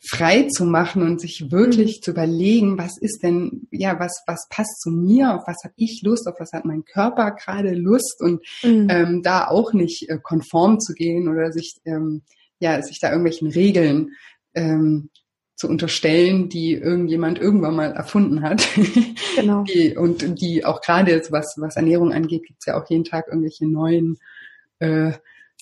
Speaker 2: frei zu machen und sich wirklich mhm. zu überlegen, was ist denn, ja, was, was passt zu mir, auf was habe ich Lust, auf was hat mein Körper gerade Lust und mhm. ähm, da auch nicht äh, konform zu gehen oder sich, ähm, ja, sich da irgendwelchen Regeln ähm, zu unterstellen, die irgendjemand irgendwann mal erfunden hat. [LAUGHS] Genau. die, und die auch gerade was, was Ernährung angeht, gibt's ja auch jeden Tag irgendwelche neuen äh,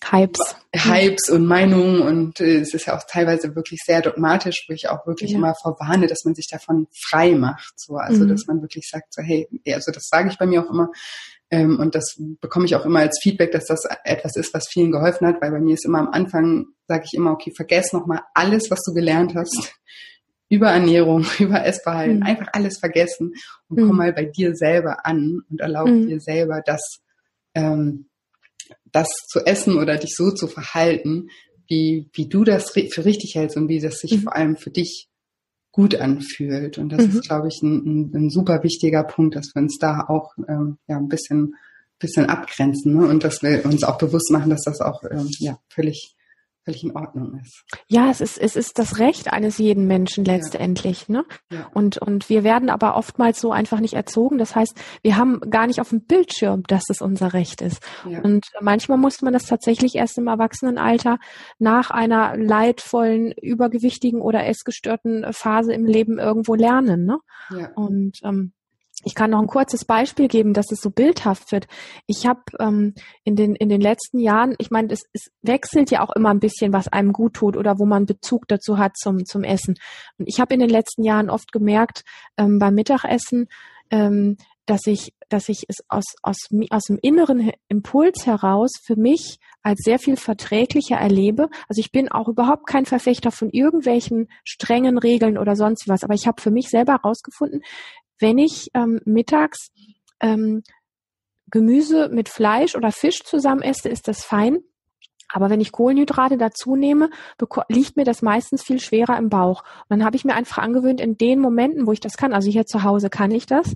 Speaker 1: Hypes. [LAUGHS]
Speaker 2: Hypes und Meinungen und äh, es ist ja auch teilweise wirklich sehr dogmatisch, wo ich auch wirklich ja. immer vorwarne, dass man sich davon frei macht. So, also mhm. dass man wirklich sagt, so hey, also das sage ich bei mir auch immer ähm, und das bekomme ich auch immer als Feedback, dass das etwas ist, was vielen geholfen hat, weil bei mir ist immer am Anfang, sage ich immer, okay, vergess nochmal alles, was du gelernt hast [LAUGHS] über Ernährung, [LAUGHS] über Essverhalten, mhm. einfach alles vergessen und mhm. komm mal bei dir selber an und erlaub mhm. dir selber das ähm, das zu essen oder dich so zu verhalten, wie, wie du das für richtig hältst und wie das sich mhm. vor allem für dich gut anfühlt. Und das mhm. ist, glaube ich, ein, ein, ein, super wichtiger Punkt, dass wir uns da auch ähm, ja, ein bisschen, bisschen abgrenzen ne? und dass wir uns auch bewusst machen, dass das auch ähm, ja, völlig völlig in Ordnung ist.
Speaker 1: Ja, es ist, es ist das Recht eines jeden Menschen letztendlich. Ja. Ne? Ja. Und, und wir werden aber oftmals so einfach nicht erzogen. Das heißt, wir haben gar nicht auf dem Bildschirm, dass es unser Recht ist. Ja. Und manchmal muss man das tatsächlich erst im Erwachsenenalter nach einer leidvollen, übergewichtigen oder essgestörten Phase im Leben irgendwo lernen. Ne? Ja. Und ähm, ich kann noch ein kurzes Beispiel geben, dass es so bildhaft wird. Ich habe ähm, in den in den letzten Jahren, ich meine, es, es wechselt ja auch immer ein bisschen, was einem gut tut oder wo man Bezug dazu hat zum zum Essen. Und ich habe in den letzten Jahren oft gemerkt ähm, beim Mittagessen, ähm, dass ich dass ich es aus aus aus dem inneren Impuls heraus für mich als sehr viel verträglicher erlebe. Also ich bin auch überhaupt kein Verfechter von irgendwelchen strengen Regeln oder sonst was, aber ich habe für mich selber herausgefunden, wenn ich ähm, mittags ähm, Gemüse mit Fleisch oder Fisch zusammen esse, ist das fein. Aber wenn ich Kohlenhydrate dazu nehme, liegt mir das meistens viel schwerer im Bauch. Und dann habe ich mir einfach angewöhnt, in den Momenten, wo ich das kann, also hier zu Hause kann ich das,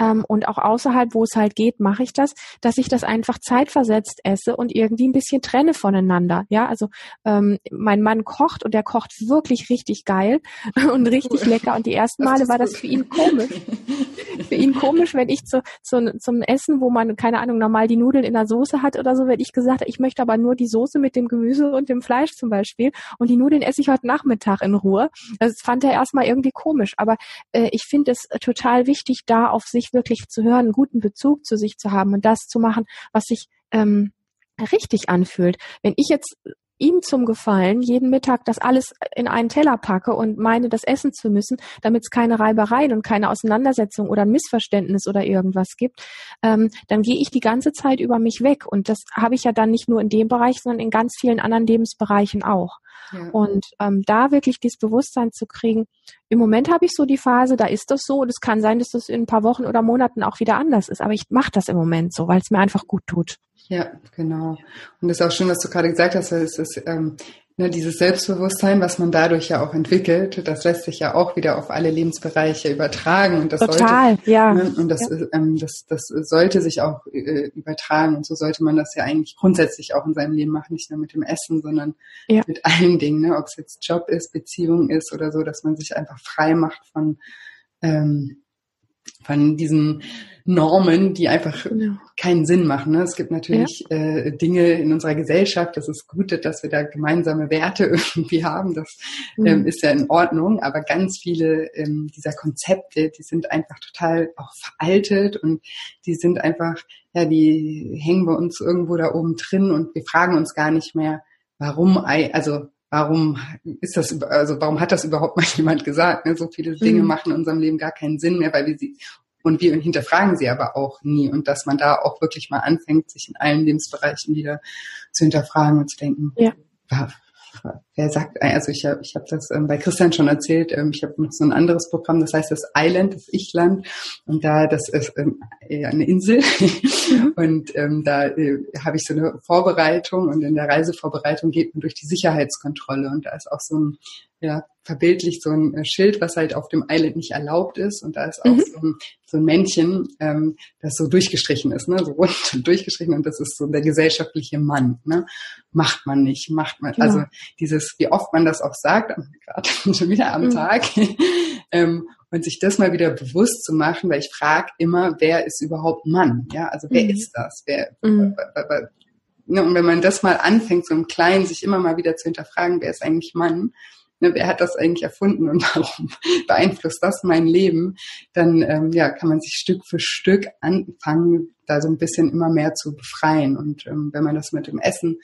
Speaker 1: ähm, und auch außerhalb, wo es halt geht, mache ich das, dass ich das einfach zeitversetzt esse und irgendwie ein bisschen trenne voneinander. Ja, also ähm, mein Mann kocht und der kocht wirklich richtig geil [LAUGHS] und richtig cool. lecker. Und die ersten Male war das für ihn komisch. für ihn komisch, wenn ich zu, zu, zum Essen, wo man, keine Ahnung, normal die Nudeln in der Soße hat oder so, wenn ich gesagt habe, ich möchte aber nur die Soße Soße mit dem Gemüse und dem Fleisch zum Beispiel und die Nudeln esse ich heute Nachmittag in Ruhe. Das fand er erstmal irgendwie komisch, aber äh, ich finde es total wichtig, da auf sich wirklich zu hören, einen guten Bezug zu sich zu haben und das zu machen, was sich ähm, richtig anfühlt. Wenn ich jetzt ihm zum Gefallen jeden Mittag das alles in einen Teller packe und meine, das essen zu müssen, damit es keine Reibereien und keine Auseinandersetzung oder ein Missverständnis oder irgendwas gibt, ähm, dann gehe ich die ganze Zeit über mich weg. Und das habe ich ja dann nicht nur in dem Bereich, sondern in ganz vielen anderen Lebensbereichen auch. Ja. Und ähm, da wirklich dieses Bewusstsein zu kriegen, im Moment habe ich so die Phase, da ist das so und es kann sein, dass das in ein paar Wochen oder Monaten auch wieder anders ist. Aber ich mache das im Moment so, weil es mir einfach gut tut.
Speaker 2: Ja, genau. Und das ist auch schön, was du gerade gesagt hast. Es ist ähm, ne, dieses Selbstbewusstsein, was man dadurch ja auch entwickelt, das lässt sich ja auch wieder auf alle Lebensbereiche übertragen. Und das
Speaker 1: Total,
Speaker 2: sollte,
Speaker 1: ja.
Speaker 2: Ne, und das, ja. ähm, das, das sollte sich auch äh, übertragen. Und so sollte man das ja eigentlich grundsätzlich auch in seinem Leben machen, nicht nur mit dem Essen, sondern ja. mit allen Dingen, ne? ob es jetzt Job ist, Beziehung ist oder so, dass man sich einfach frei macht von ähm, von diesen Normen, die einfach ja. keinen Sinn machen. Ne? Es gibt natürlich ja. äh, Dinge in unserer Gesellschaft, das ist gut, dass wir da gemeinsame Werte [LAUGHS] irgendwie haben, das mhm. ähm, ist ja in Ordnung, aber ganz viele ähm, dieser Konzepte, die sind einfach total auch veraltet und die sind einfach, ja, die hängen bei uns irgendwo da oben drin und wir fragen uns gar nicht mehr, warum, also warum ist das, also warum hat das überhaupt mal [LAUGHS] jemand gesagt? Ne? So viele Dinge mhm. machen in unserem Leben gar keinen Sinn mehr, weil wir sie und wir hinterfragen sie aber auch nie. Und dass man da auch wirklich mal anfängt, sich in allen Lebensbereichen wieder zu hinterfragen und zu denken, ja wer sagt, also ich habe ich hab das ähm, bei Christian schon erzählt, ähm, ich habe noch so ein anderes Programm, das heißt das Island, das Ichland. Und da, das ist ähm, eine Insel. Mhm. und ähm, da äh, habe ich so eine Vorbereitung und in der Reisevorbereitung geht man durch die Sicherheitskontrolle. Und da ist auch so ein ja, verbildlicht so ein äh, Schild, was halt auf dem Island nicht erlaubt ist. Und da ist auch mhm. so, ein, so ein Männchen, ähm, das so durchgestrichen ist, ne? so rund [LAUGHS] durchgestrichen. Und das ist so der gesellschaftliche Mann. Ne? Macht man nicht, macht man. Genau. Also dieses, wie oft man das auch sagt, [LAUGHS] gerade schon wieder am mhm. Tag. [LAUGHS] ähm, und sich das mal wieder bewusst zu machen, weil ich frage immer, wer ist überhaupt Mann? Ja, also wer mhm. ist das? Wer, mhm. Ne, und wenn man das mal anfängt, so im Kleinen sich immer mal wieder zu hinterfragen, wer ist eigentlich Mann, ne, wer hat das eigentlich erfunden und [LAUGHS] warum beeinflusst das mein Leben, dann ähm, ja, kann man sich Stück für Stück anfangen, da so ein bisschen immer mehr zu befreien. Und ähm, wenn man das mit dem Essen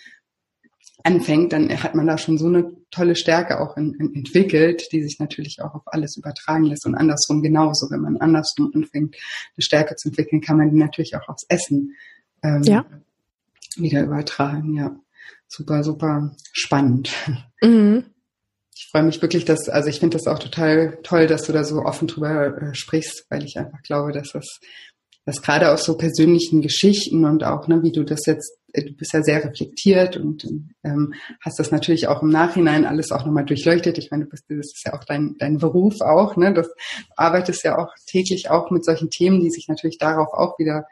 Speaker 2: anfängt, dann hat man da schon so eine tolle Stärke auch in, in, entwickelt, die sich natürlich auch auf alles übertragen lässt und andersrum genauso. Wenn man andersrum anfängt, eine Stärke zu entwickeln, kann man die natürlich auch aufs Essen ähm, ja. wieder übertragen. Ja, super, super spannend. Mhm ich freue mich wirklich, dass, also ich finde das auch total toll, dass du da so offen drüber äh, sprichst, weil ich einfach glaube, dass das, dass gerade aus so persönlichen Geschichten und auch, ne, wie du das jetzt, äh, du bist ja sehr reflektiert und ähm, hast das natürlich auch im Nachhinein alles auch nochmal durchleuchtet. Ich meine, du bist, das ist ja auch dein, dein Beruf auch, ne? Das arbeitest ja auch täglich auch mit solchen Themen, die sich natürlich darauf auch wieder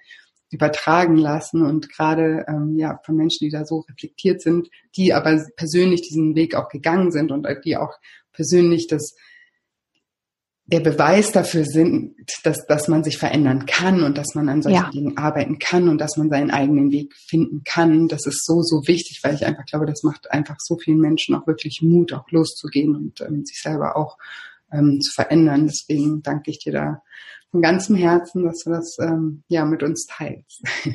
Speaker 2: übertragen lassen und gerade ähm, ja von Menschen, die da so reflektiert sind, die aber persönlich diesen Weg auch gegangen sind und die auch persönlich das der Beweis dafür sind, dass, dass man sich verändern kann und dass man an solchen ja. Dingen arbeiten kann und dass man seinen eigenen Weg finden kann. Das ist so, so wichtig, weil ich einfach glaube, das macht einfach so vielen Menschen auch wirklich Mut, auch loszugehen und ähm, sich selber auch ähm, zu verändern. Deswegen danke ich dir da von ganzem Herzen, dass du das ähm, ja mit uns teilst. [LAUGHS]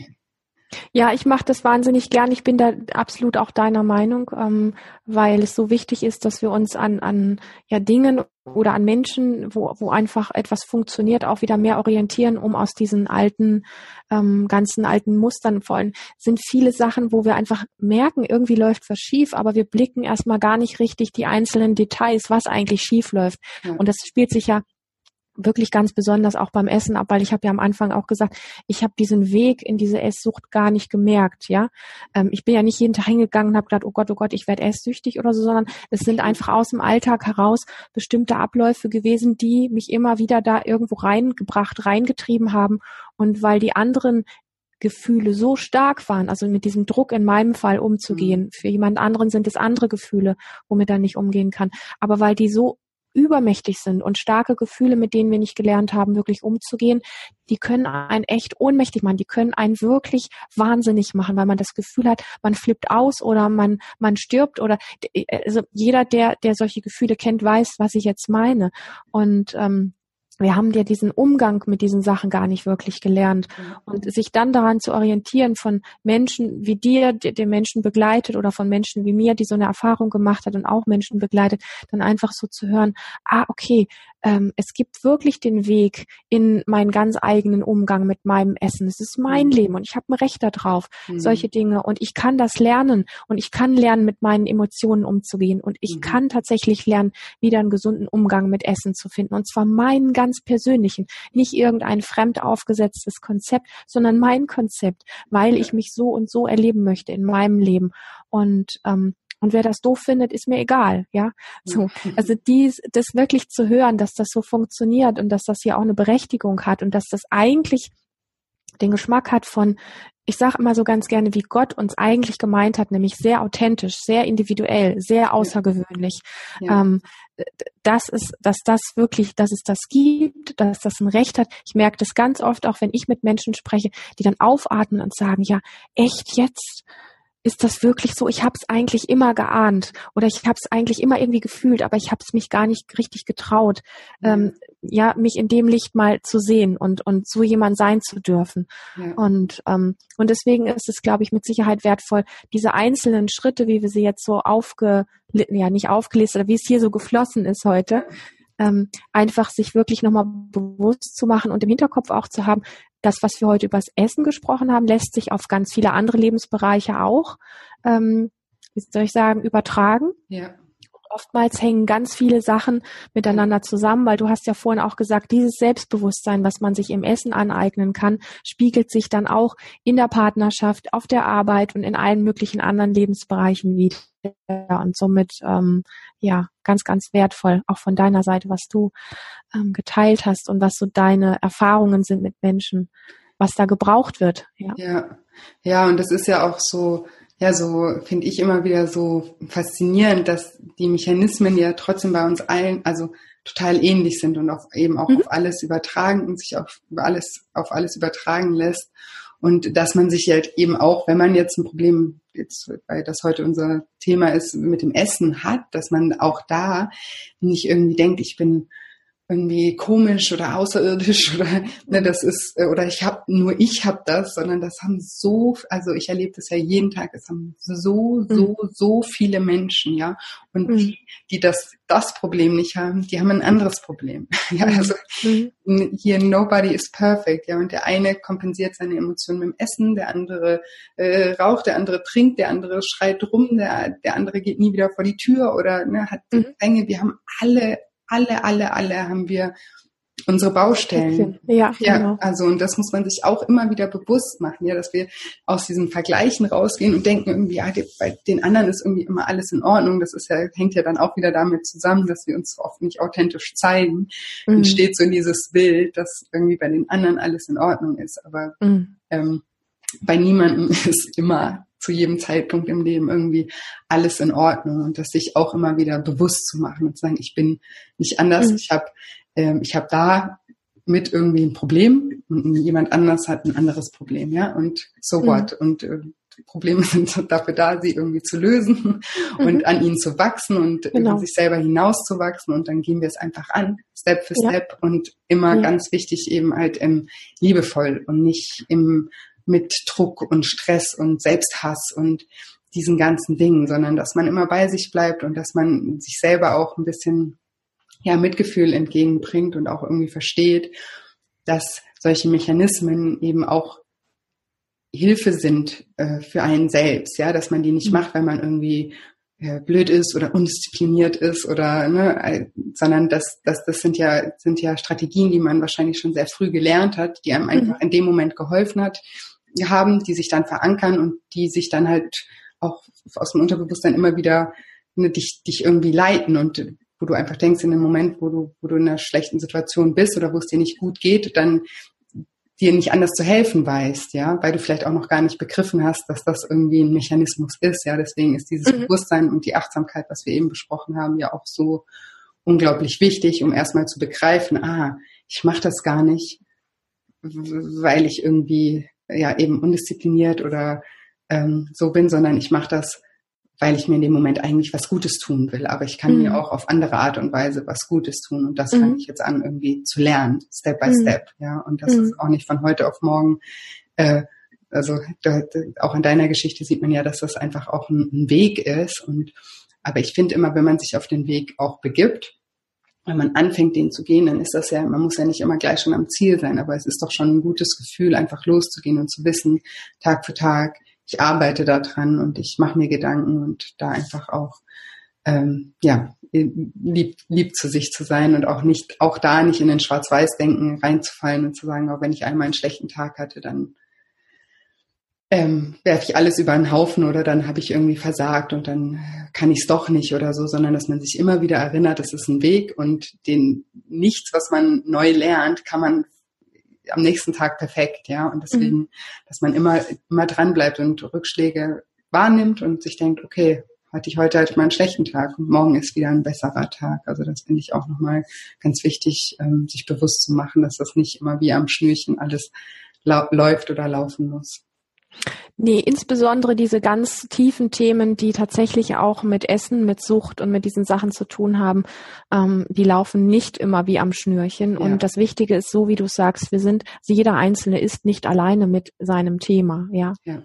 Speaker 1: Ja, ich mache das wahnsinnig gern. Ich bin da absolut auch deiner Meinung, ähm, weil es so wichtig ist, dass wir uns an, an ja, Dingen oder an Menschen, wo, wo einfach etwas funktioniert, auch wieder mehr orientieren, um aus diesen alten, ähm, ganzen alten Mustern vor allem sind viele Sachen, wo wir einfach merken, irgendwie läuft was schief, aber wir blicken erstmal gar nicht richtig die einzelnen Details, was eigentlich schief läuft. Ja. Und das spielt sich ja wirklich ganz besonders auch beim Essen ab, weil ich habe ja am Anfang auch gesagt, ich habe diesen Weg in diese Esssucht gar nicht gemerkt, ja. Ähm, ich bin ja nicht jeden Tag hingegangen und habe gedacht, oh Gott, oh Gott, ich werde esssüchtig oder so, sondern es sind einfach aus dem Alltag heraus bestimmte Abläufe gewesen, die mich immer wieder da irgendwo reingebracht, reingetrieben haben und weil die anderen Gefühle so stark waren, also mit diesem Druck in meinem Fall umzugehen. Mhm. Für jemand anderen sind es andere Gefühle, womit er nicht umgehen kann. Aber weil die so übermächtig sind und starke Gefühle, mit denen wir nicht gelernt haben, wirklich umzugehen, die können einen echt ohnmächtig machen, die können einen wirklich wahnsinnig machen, weil man das Gefühl hat, man flippt aus oder man, man stirbt oder also jeder, der, der solche Gefühle kennt, weiß, was ich jetzt meine. Und ähm, wir haben ja diesen Umgang mit diesen Sachen gar nicht wirklich gelernt. Mhm. Und sich dann daran zu orientieren von Menschen wie dir, die den Menschen begleitet oder von Menschen wie mir, die so eine Erfahrung gemacht hat und auch Menschen begleitet, dann einfach so zu hören, ah, okay, ähm, es gibt wirklich den Weg in meinen ganz eigenen Umgang mit meinem Essen. Es ist mein mhm. Leben und ich habe ein Recht darauf, mhm. solche Dinge. Und ich kann das lernen und ich kann lernen, mit meinen Emotionen umzugehen. Und ich mhm. kann tatsächlich lernen, wieder einen gesunden Umgang mit Essen zu finden. Und zwar meinen ganz persönlichen, nicht irgendein fremd aufgesetztes Konzept, sondern mein Konzept, weil ich mich so und so erleben möchte in meinem Leben. Und ähm, und wer das doof findet, ist mir egal, ja. So, also dies, das wirklich zu hören, dass das so funktioniert und dass das hier auch eine Berechtigung hat und dass das eigentlich den Geschmack hat von, ich sage immer so ganz gerne, wie Gott uns eigentlich gemeint hat, nämlich sehr authentisch, sehr individuell, sehr außergewöhnlich. Ja. Ähm, das ist, dass das wirklich, dass es das gibt, dass das ein Recht hat. Ich merke das ganz oft, auch wenn ich mit Menschen spreche, die dann aufatmen und sagen, ja, echt jetzt? Ist das wirklich so? Ich habe es eigentlich immer geahnt oder ich habe es eigentlich immer irgendwie gefühlt, aber ich habe es mich gar nicht richtig getraut, ähm, ja, mich in dem Licht mal zu sehen und und so jemand sein zu dürfen. Ja. Und ähm, und deswegen ist es, glaube ich, mit Sicherheit wertvoll, diese einzelnen Schritte, wie wir sie jetzt so aufge, ja nicht aufgelistet, oder wie es hier so geflossen ist heute, ähm, einfach sich wirklich nochmal bewusst zu machen und im Hinterkopf auch zu haben, das, was wir heute übers Essen gesprochen haben, lässt sich auf ganz viele andere Lebensbereiche auch, ähm, wie soll ich sagen, übertragen. Ja. Oftmals hängen ganz viele Sachen miteinander zusammen, weil du hast ja vorhin auch gesagt, dieses Selbstbewusstsein, was man sich im Essen aneignen kann, spiegelt sich dann auch in der Partnerschaft, auf der Arbeit und in allen möglichen anderen Lebensbereichen wieder. Und somit ähm, ja ganz, ganz wertvoll, auch von deiner Seite, was du ähm, geteilt hast und was so deine Erfahrungen sind mit Menschen, was da gebraucht wird.
Speaker 2: Ja, ja, ja und das ist ja auch so, ja, so finde ich immer wieder so faszinierend, dass die Mechanismen ja trotzdem bei uns allen, also total ähnlich sind und auch eben auch mhm. auf alles übertragen und sich auf alles, auf alles übertragen lässt. Und dass man sich halt eben auch, wenn man jetzt ein Problem, jetzt, weil das heute unser Thema ist, mit dem Essen hat, dass man auch da nicht irgendwie denkt, ich bin irgendwie komisch oder außerirdisch [LAUGHS] oder ne, das ist äh, oder ich habe nur ich habe das, sondern das haben so also ich erlebe das ja jeden Tag, es haben so so mhm. so viele Menschen, ja und mhm. die, die das das Problem nicht haben, die haben ein anderes Problem. [LAUGHS] ja, mhm. also mhm. hier nobody is perfect, ja und der eine kompensiert seine Emotionen mit dem Essen, der andere äh, raucht, der andere trinkt, der andere schreit rum, der der andere geht nie wieder vor die Tür oder ne, hat mhm. Wir haben alle alle, alle, alle haben wir unsere Baustellen. Ja, ja genau. also und das muss man sich auch immer wieder bewusst machen, ja, dass wir aus diesen Vergleichen rausgehen und denken irgendwie, ja, bei den anderen ist irgendwie immer alles in Ordnung. Das ist ja hängt ja dann auch wieder damit zusammen, dass wir uns oft nicht authentisch zeigen. Mhm. Entsteht so dieses Bild, dass irgendwie bei den anderen alles in Ordnung ist, aber mhm. ähm, bei niemandem [LAUGHS] ist immer zu jedem Zeitpunkt im Leben irgendwie alles in Ordnung und das sich auch immer wieder bewusst zu machen und zu sagen, ich bin nicht anders, mhm. ich habe ähm, ich habe da mit irgendwie ein Problem und jemand anders hat ein anderes Problem, ja und so mhm. what und äh, Probleme [LAUGHS] sind dafür da, sie irgendwie zu lösen [LAUGHS] mhm. und an ihnen zu wachsen und genau. über sich selber hinauszuwachsen und dann gehen wir es einfach an, Step für Step ja. und immer ja. ganz wichtig eben halt im liebevoll und nicht im mit Druck und Stress und Selbsthass und diesen ganzen Dingen, sondern dass man immer bei sich bleibt und dass man sich selber auch ein bisschen ja Mitgefühl entgegenbringt und auch irgendwie versteht, dass solche Mechanismen eben auch Hilfe sind äh, für einen selbst, ja, dass man die nicht mhm. macht, weil man irgendwie äh, blöd ist oder undiszipliniert ist oder ne, sondern das, das, das sind ja sind ja Strategien, die man wahrscheinlich schon sehr früh gelernt hat, die einem mhm. einfach in dem Moment geholfen hat, haben, die sich dann verankern und die sich dann halt auch aus dem Unterbewusstsein immer wieder ne, dich, dich irgendwie leiten und wo du einfach denkst, in dem Moment, wo du, wo du in einer schlechten Situation bist oder wo es dir nicht gut geht, dann dir nicht anders zu helfen weißt, ja, weil du vielleicht auch noch gar nicht begriffen hast, dass das irgendwie ein Mechanismus ist, ja. Deswegen ist dieses mhm. Bewusstsein und die Achtsamkeit, was wir eben besprochen haben, ja auch so unglaublich wichtig, um erstmal zu begreifen, ah, ich mache das gar nicht, weil ich irgendwie ja eben undiszipliniert oder ähm, so bin, sondern ich mache das, weil ich mir in dem Moment eigentlich was Gutes tun will. Aber ich kann mhm. mir auch auf andere Art und Weise was Gutes tun. Und das mhm. fange ich jetzt an, irgendwie zu lernen, Step by mhm. Step. Ja, und das ist mhm. auch nicht von heute auf morgen. Äh, also da, auch in deiner Geschichte sieht man ja, dass das einfach auch ein, ein Weg ist. Und aber ich finde immer, wenn man sich auf den Weg auch begibt, wenn man anfängt, den zu gehen, dann ist das ja, man muss ja nicht immer gleich schon am Ziel sein, aber es ist doch schon ein gutes Gefühl, einfach loszugehen und zu wissen, Tag für Tag, ich arbeite da dran und ich mache mir Gedanken und da einfach auch ähm, ja lieb, lieb zu sich zu sein und auch nicht auch da nicht in den Schwarz-Weiß-Denken reinzufallen und zu sagen, auch wenn ich einmal einen schlechten Tag hatte, dann ähm, werfe ich alles über einen Haufen oder dann habe ich irgendwie versagt und dann kann ich es doch nicht oder so, sondern dass man sich immer wieder erinnert, es ist ein Weg und den nichts, was man neu lernt, kann man am nächsten Tag perfekt, ja. Und deswegen, mhm. dass man immer, immer dran bleibt und Rückschläge wahrnimmt und sich denkt, okay, hatte ich heute halt mal einen schlechten Tag und morgen ist wieder ein besserer Tag. Also das finde ich auch nochmal ganz wichtig, ähm, sich bewusst zu machen, dass das nicht immer wie am Schnürchen alles läuft oder laufen muss.
Speaker 1: Nee, insbesondere diese ganz tiefen Themen, die tatsächlich auch mit Essen, mit Sucht und mit diesen Sachen zu tun haben, ähm, die laufen nicht immer wie am Schnürchen. Ja. Und das Wichtige ist so, wie du sagst, wir sind, jeder Einzelne ist nicht alleine mit seinem Thema, ja. ja.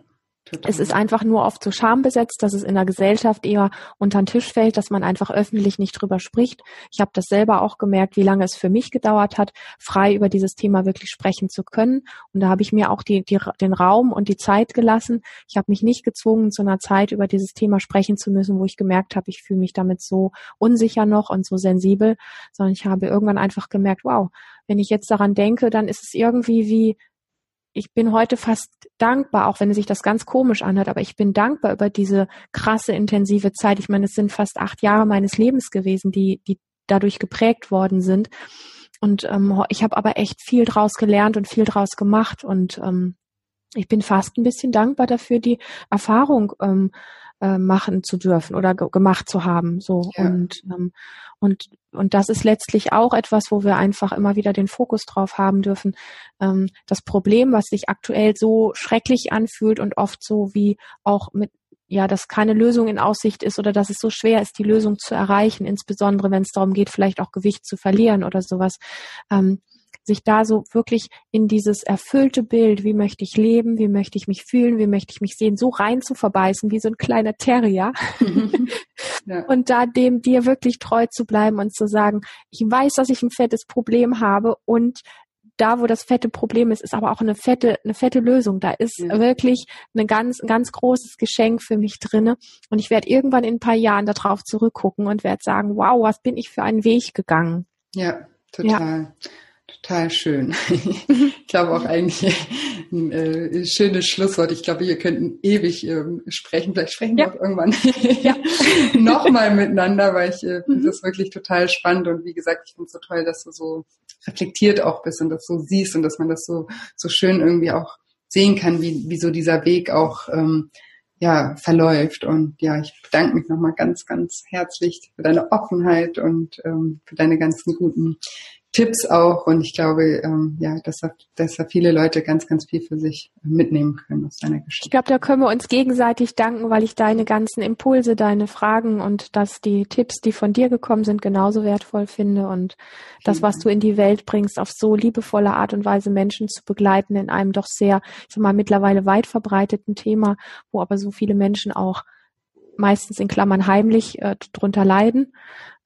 Speaker 1: Total. Es ist einfach nur oft so schambesetzt, dass es in der Gesellschaft eher unter den Tisch fällt, dass man einfach öffentlich nicht drüber spricht. Ich habe das selber auch gemerkt, wie lange es für mich gedauert hat, frei über dieses Thema wirklich sprechen zu können. Und da habe ich mir auch die, die, den Raum und die Zeit gelassen. Ich habe mich nicht gezwungen, zu einer Zeit über dieses Thema sprechen zu müssen, wo ich gemerkt habe, ich fühle mich damit so unsicher noch und so sensibel, sondern ich habe irgendwann einfach gemerkt, wow, wenn ich jetzt daran denke, dann ist es irgendwie wie ich bin heute fast dankbar, auch wenn sich das ganz komisch anhört, aber ich bin dankbar über diese krasse, intensive Zeit. Ich meine, es sind fast acht Jahre meines Lebens gewesen, die, die dadurch geprägt worden sind. Und ähm, ich habe aber echt viel draus gelernt und viel draus gemacht. Und ähm, ich bin fast ein bisschen dankbar dafür, die Erfahrung ähm, äh, machen zu dürfen oder gemacht zu haben. So ja. und ähm, und und das ist letztlich auch etwas, wo wir einfach immer wieder den Fokus drauf haben dürfen. Ähm, das Problem, was sich aktuell so schrecklich anfühlt und oft so wie auch mit ja, dass keine Lösung in Aussicht ist oder dass es so schwer ist, die Lösung zu erreichen, insbesondere wenn es darum geht, vielleicht auch Gewicht zu verlieren oder sowas. Ähm, sich da so wirklich in dieses erfüllte Bild, wie möchte ich leben, wie möchte ich mich fühlen, wie möchte ich mich sehen, so rein zu verbeißen, wie so ein kleiner Terrier. [LAUGHS] ja. Und da dem dir wirklich treu zu bleiben und zu sagen, ich weiß, dass ich ein fettes Problem habe und da, wo das fette Problem ist, ist aber auch eine fette, eine fette Lösung. Da ist ja. wirklich eine ganz, ein ganz großes Geschenk für mich drinne. Und ich werde irgendwann in ein paar Jahren darauf zurückgucken und werde sagen, wow, was bin ich für einen Weg gegangen.
Speaker 2: Ja, total. Ja. Total schön. [LAUGHS] ich glaube auch eigentlich ein äh, schönes Schlusswort. Ich glaube, wir könnten ewig ähm, sprechen. Vielleicht sprechen ja. wir auch irgendwann ja. [LAUGHS] nochmal miteinander, weil ich äh, finde mhm. das wirklich total spannend. Und wie gesagt, ich finde es so toll, dass du so reflektiert auch bist und das so siehst und dass man das so, so schön irgendwie auch sehen kann, wie, wie so dieser Weg auch ähm, ja, verläuft. Und ja, ich bedanke mich nochmal ganz, ganz herzlich für deine Offenheit und ähm, für deine ganzen guten Tipps auch und ich glaube, ähm, ja, dass da, dass da viele Leute ganz, ganz viel für sich mitnehmen können aus deiner Geschichte.
Speaker 1: Ich glaube, da können wir uns gegenseitig danken, weil ich deine ganzen Impulse, deine Fragen und dass die Tipps, die von dir gekommen sind, genauso wertvoll finde und das, was du in die Welt bringst, auf so liebevolle Art und Weise Menschen zu begleiten in einem doch sehr, ich sag mal, mittlerweile weit verbreiteten Thema, wo aber so viele Menschen auch meistens in Klammern heimlich äh, drunter leiden.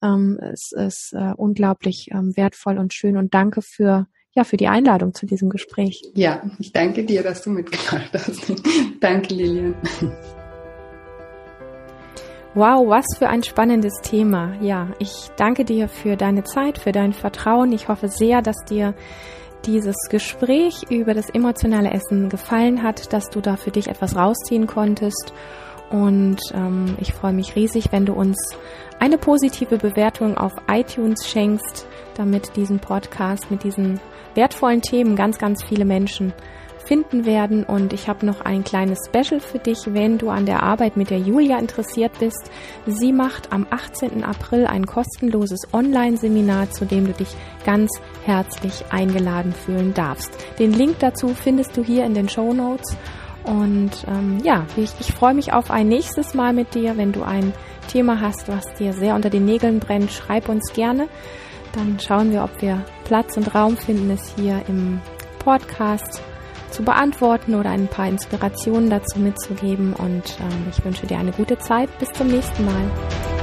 Speaker 1: Ähm, es ist äh, unglaublich ähm, wertvoll und schön und danke für ja für die Einladung zu diesem Gespräch.
Speaker 2: Ja, ich danke dir, dass du mitgemacht hast. [LAUGHS] danke, Lilian.
Speaker 1: Wow, was für ein spannendes Thema. Ja, ich danke dir für deine Zeit, für dein Vertrauen. Ich hoffe sehr, dass dir dieses Gespräch über das emotionale Essen gefallen hat, dass du da für dich etwas rausziehen konntest. Und ähm, ich freue mich riesig, wenn du uns eine positive Bewertung auf iTunes schenkst, damit diesen Podcast mit diesen wertvollen Themen ganz, ganz viele Menschen finden werden. Und ich habe noch ein kleines Special für dich, wenn du an der Arbeit mit der Julia interessiert bist. Sie macht am 18. April ein kostenloses Online-Seminar, zu dem du dich ganz herzlich eingeladen fühlen darfst. Den Link dazu findest du hier in den Show Notes. Und ähm, ja, ich, ich freue mich auf ein nächstes Mal mit dir. Wenn du ein Thema hast, was dir sehr unter den Nägeln brennt, schreib uns gerne. Dann schauen wir, ob wir Platz und Raum finden, es hier im Podcast zu beantworten oder ein paar Inspirationen dazu mitzugeben. Und ähm, ich wünsche dir eine gute Zeit. Bis zum nächsten Mal.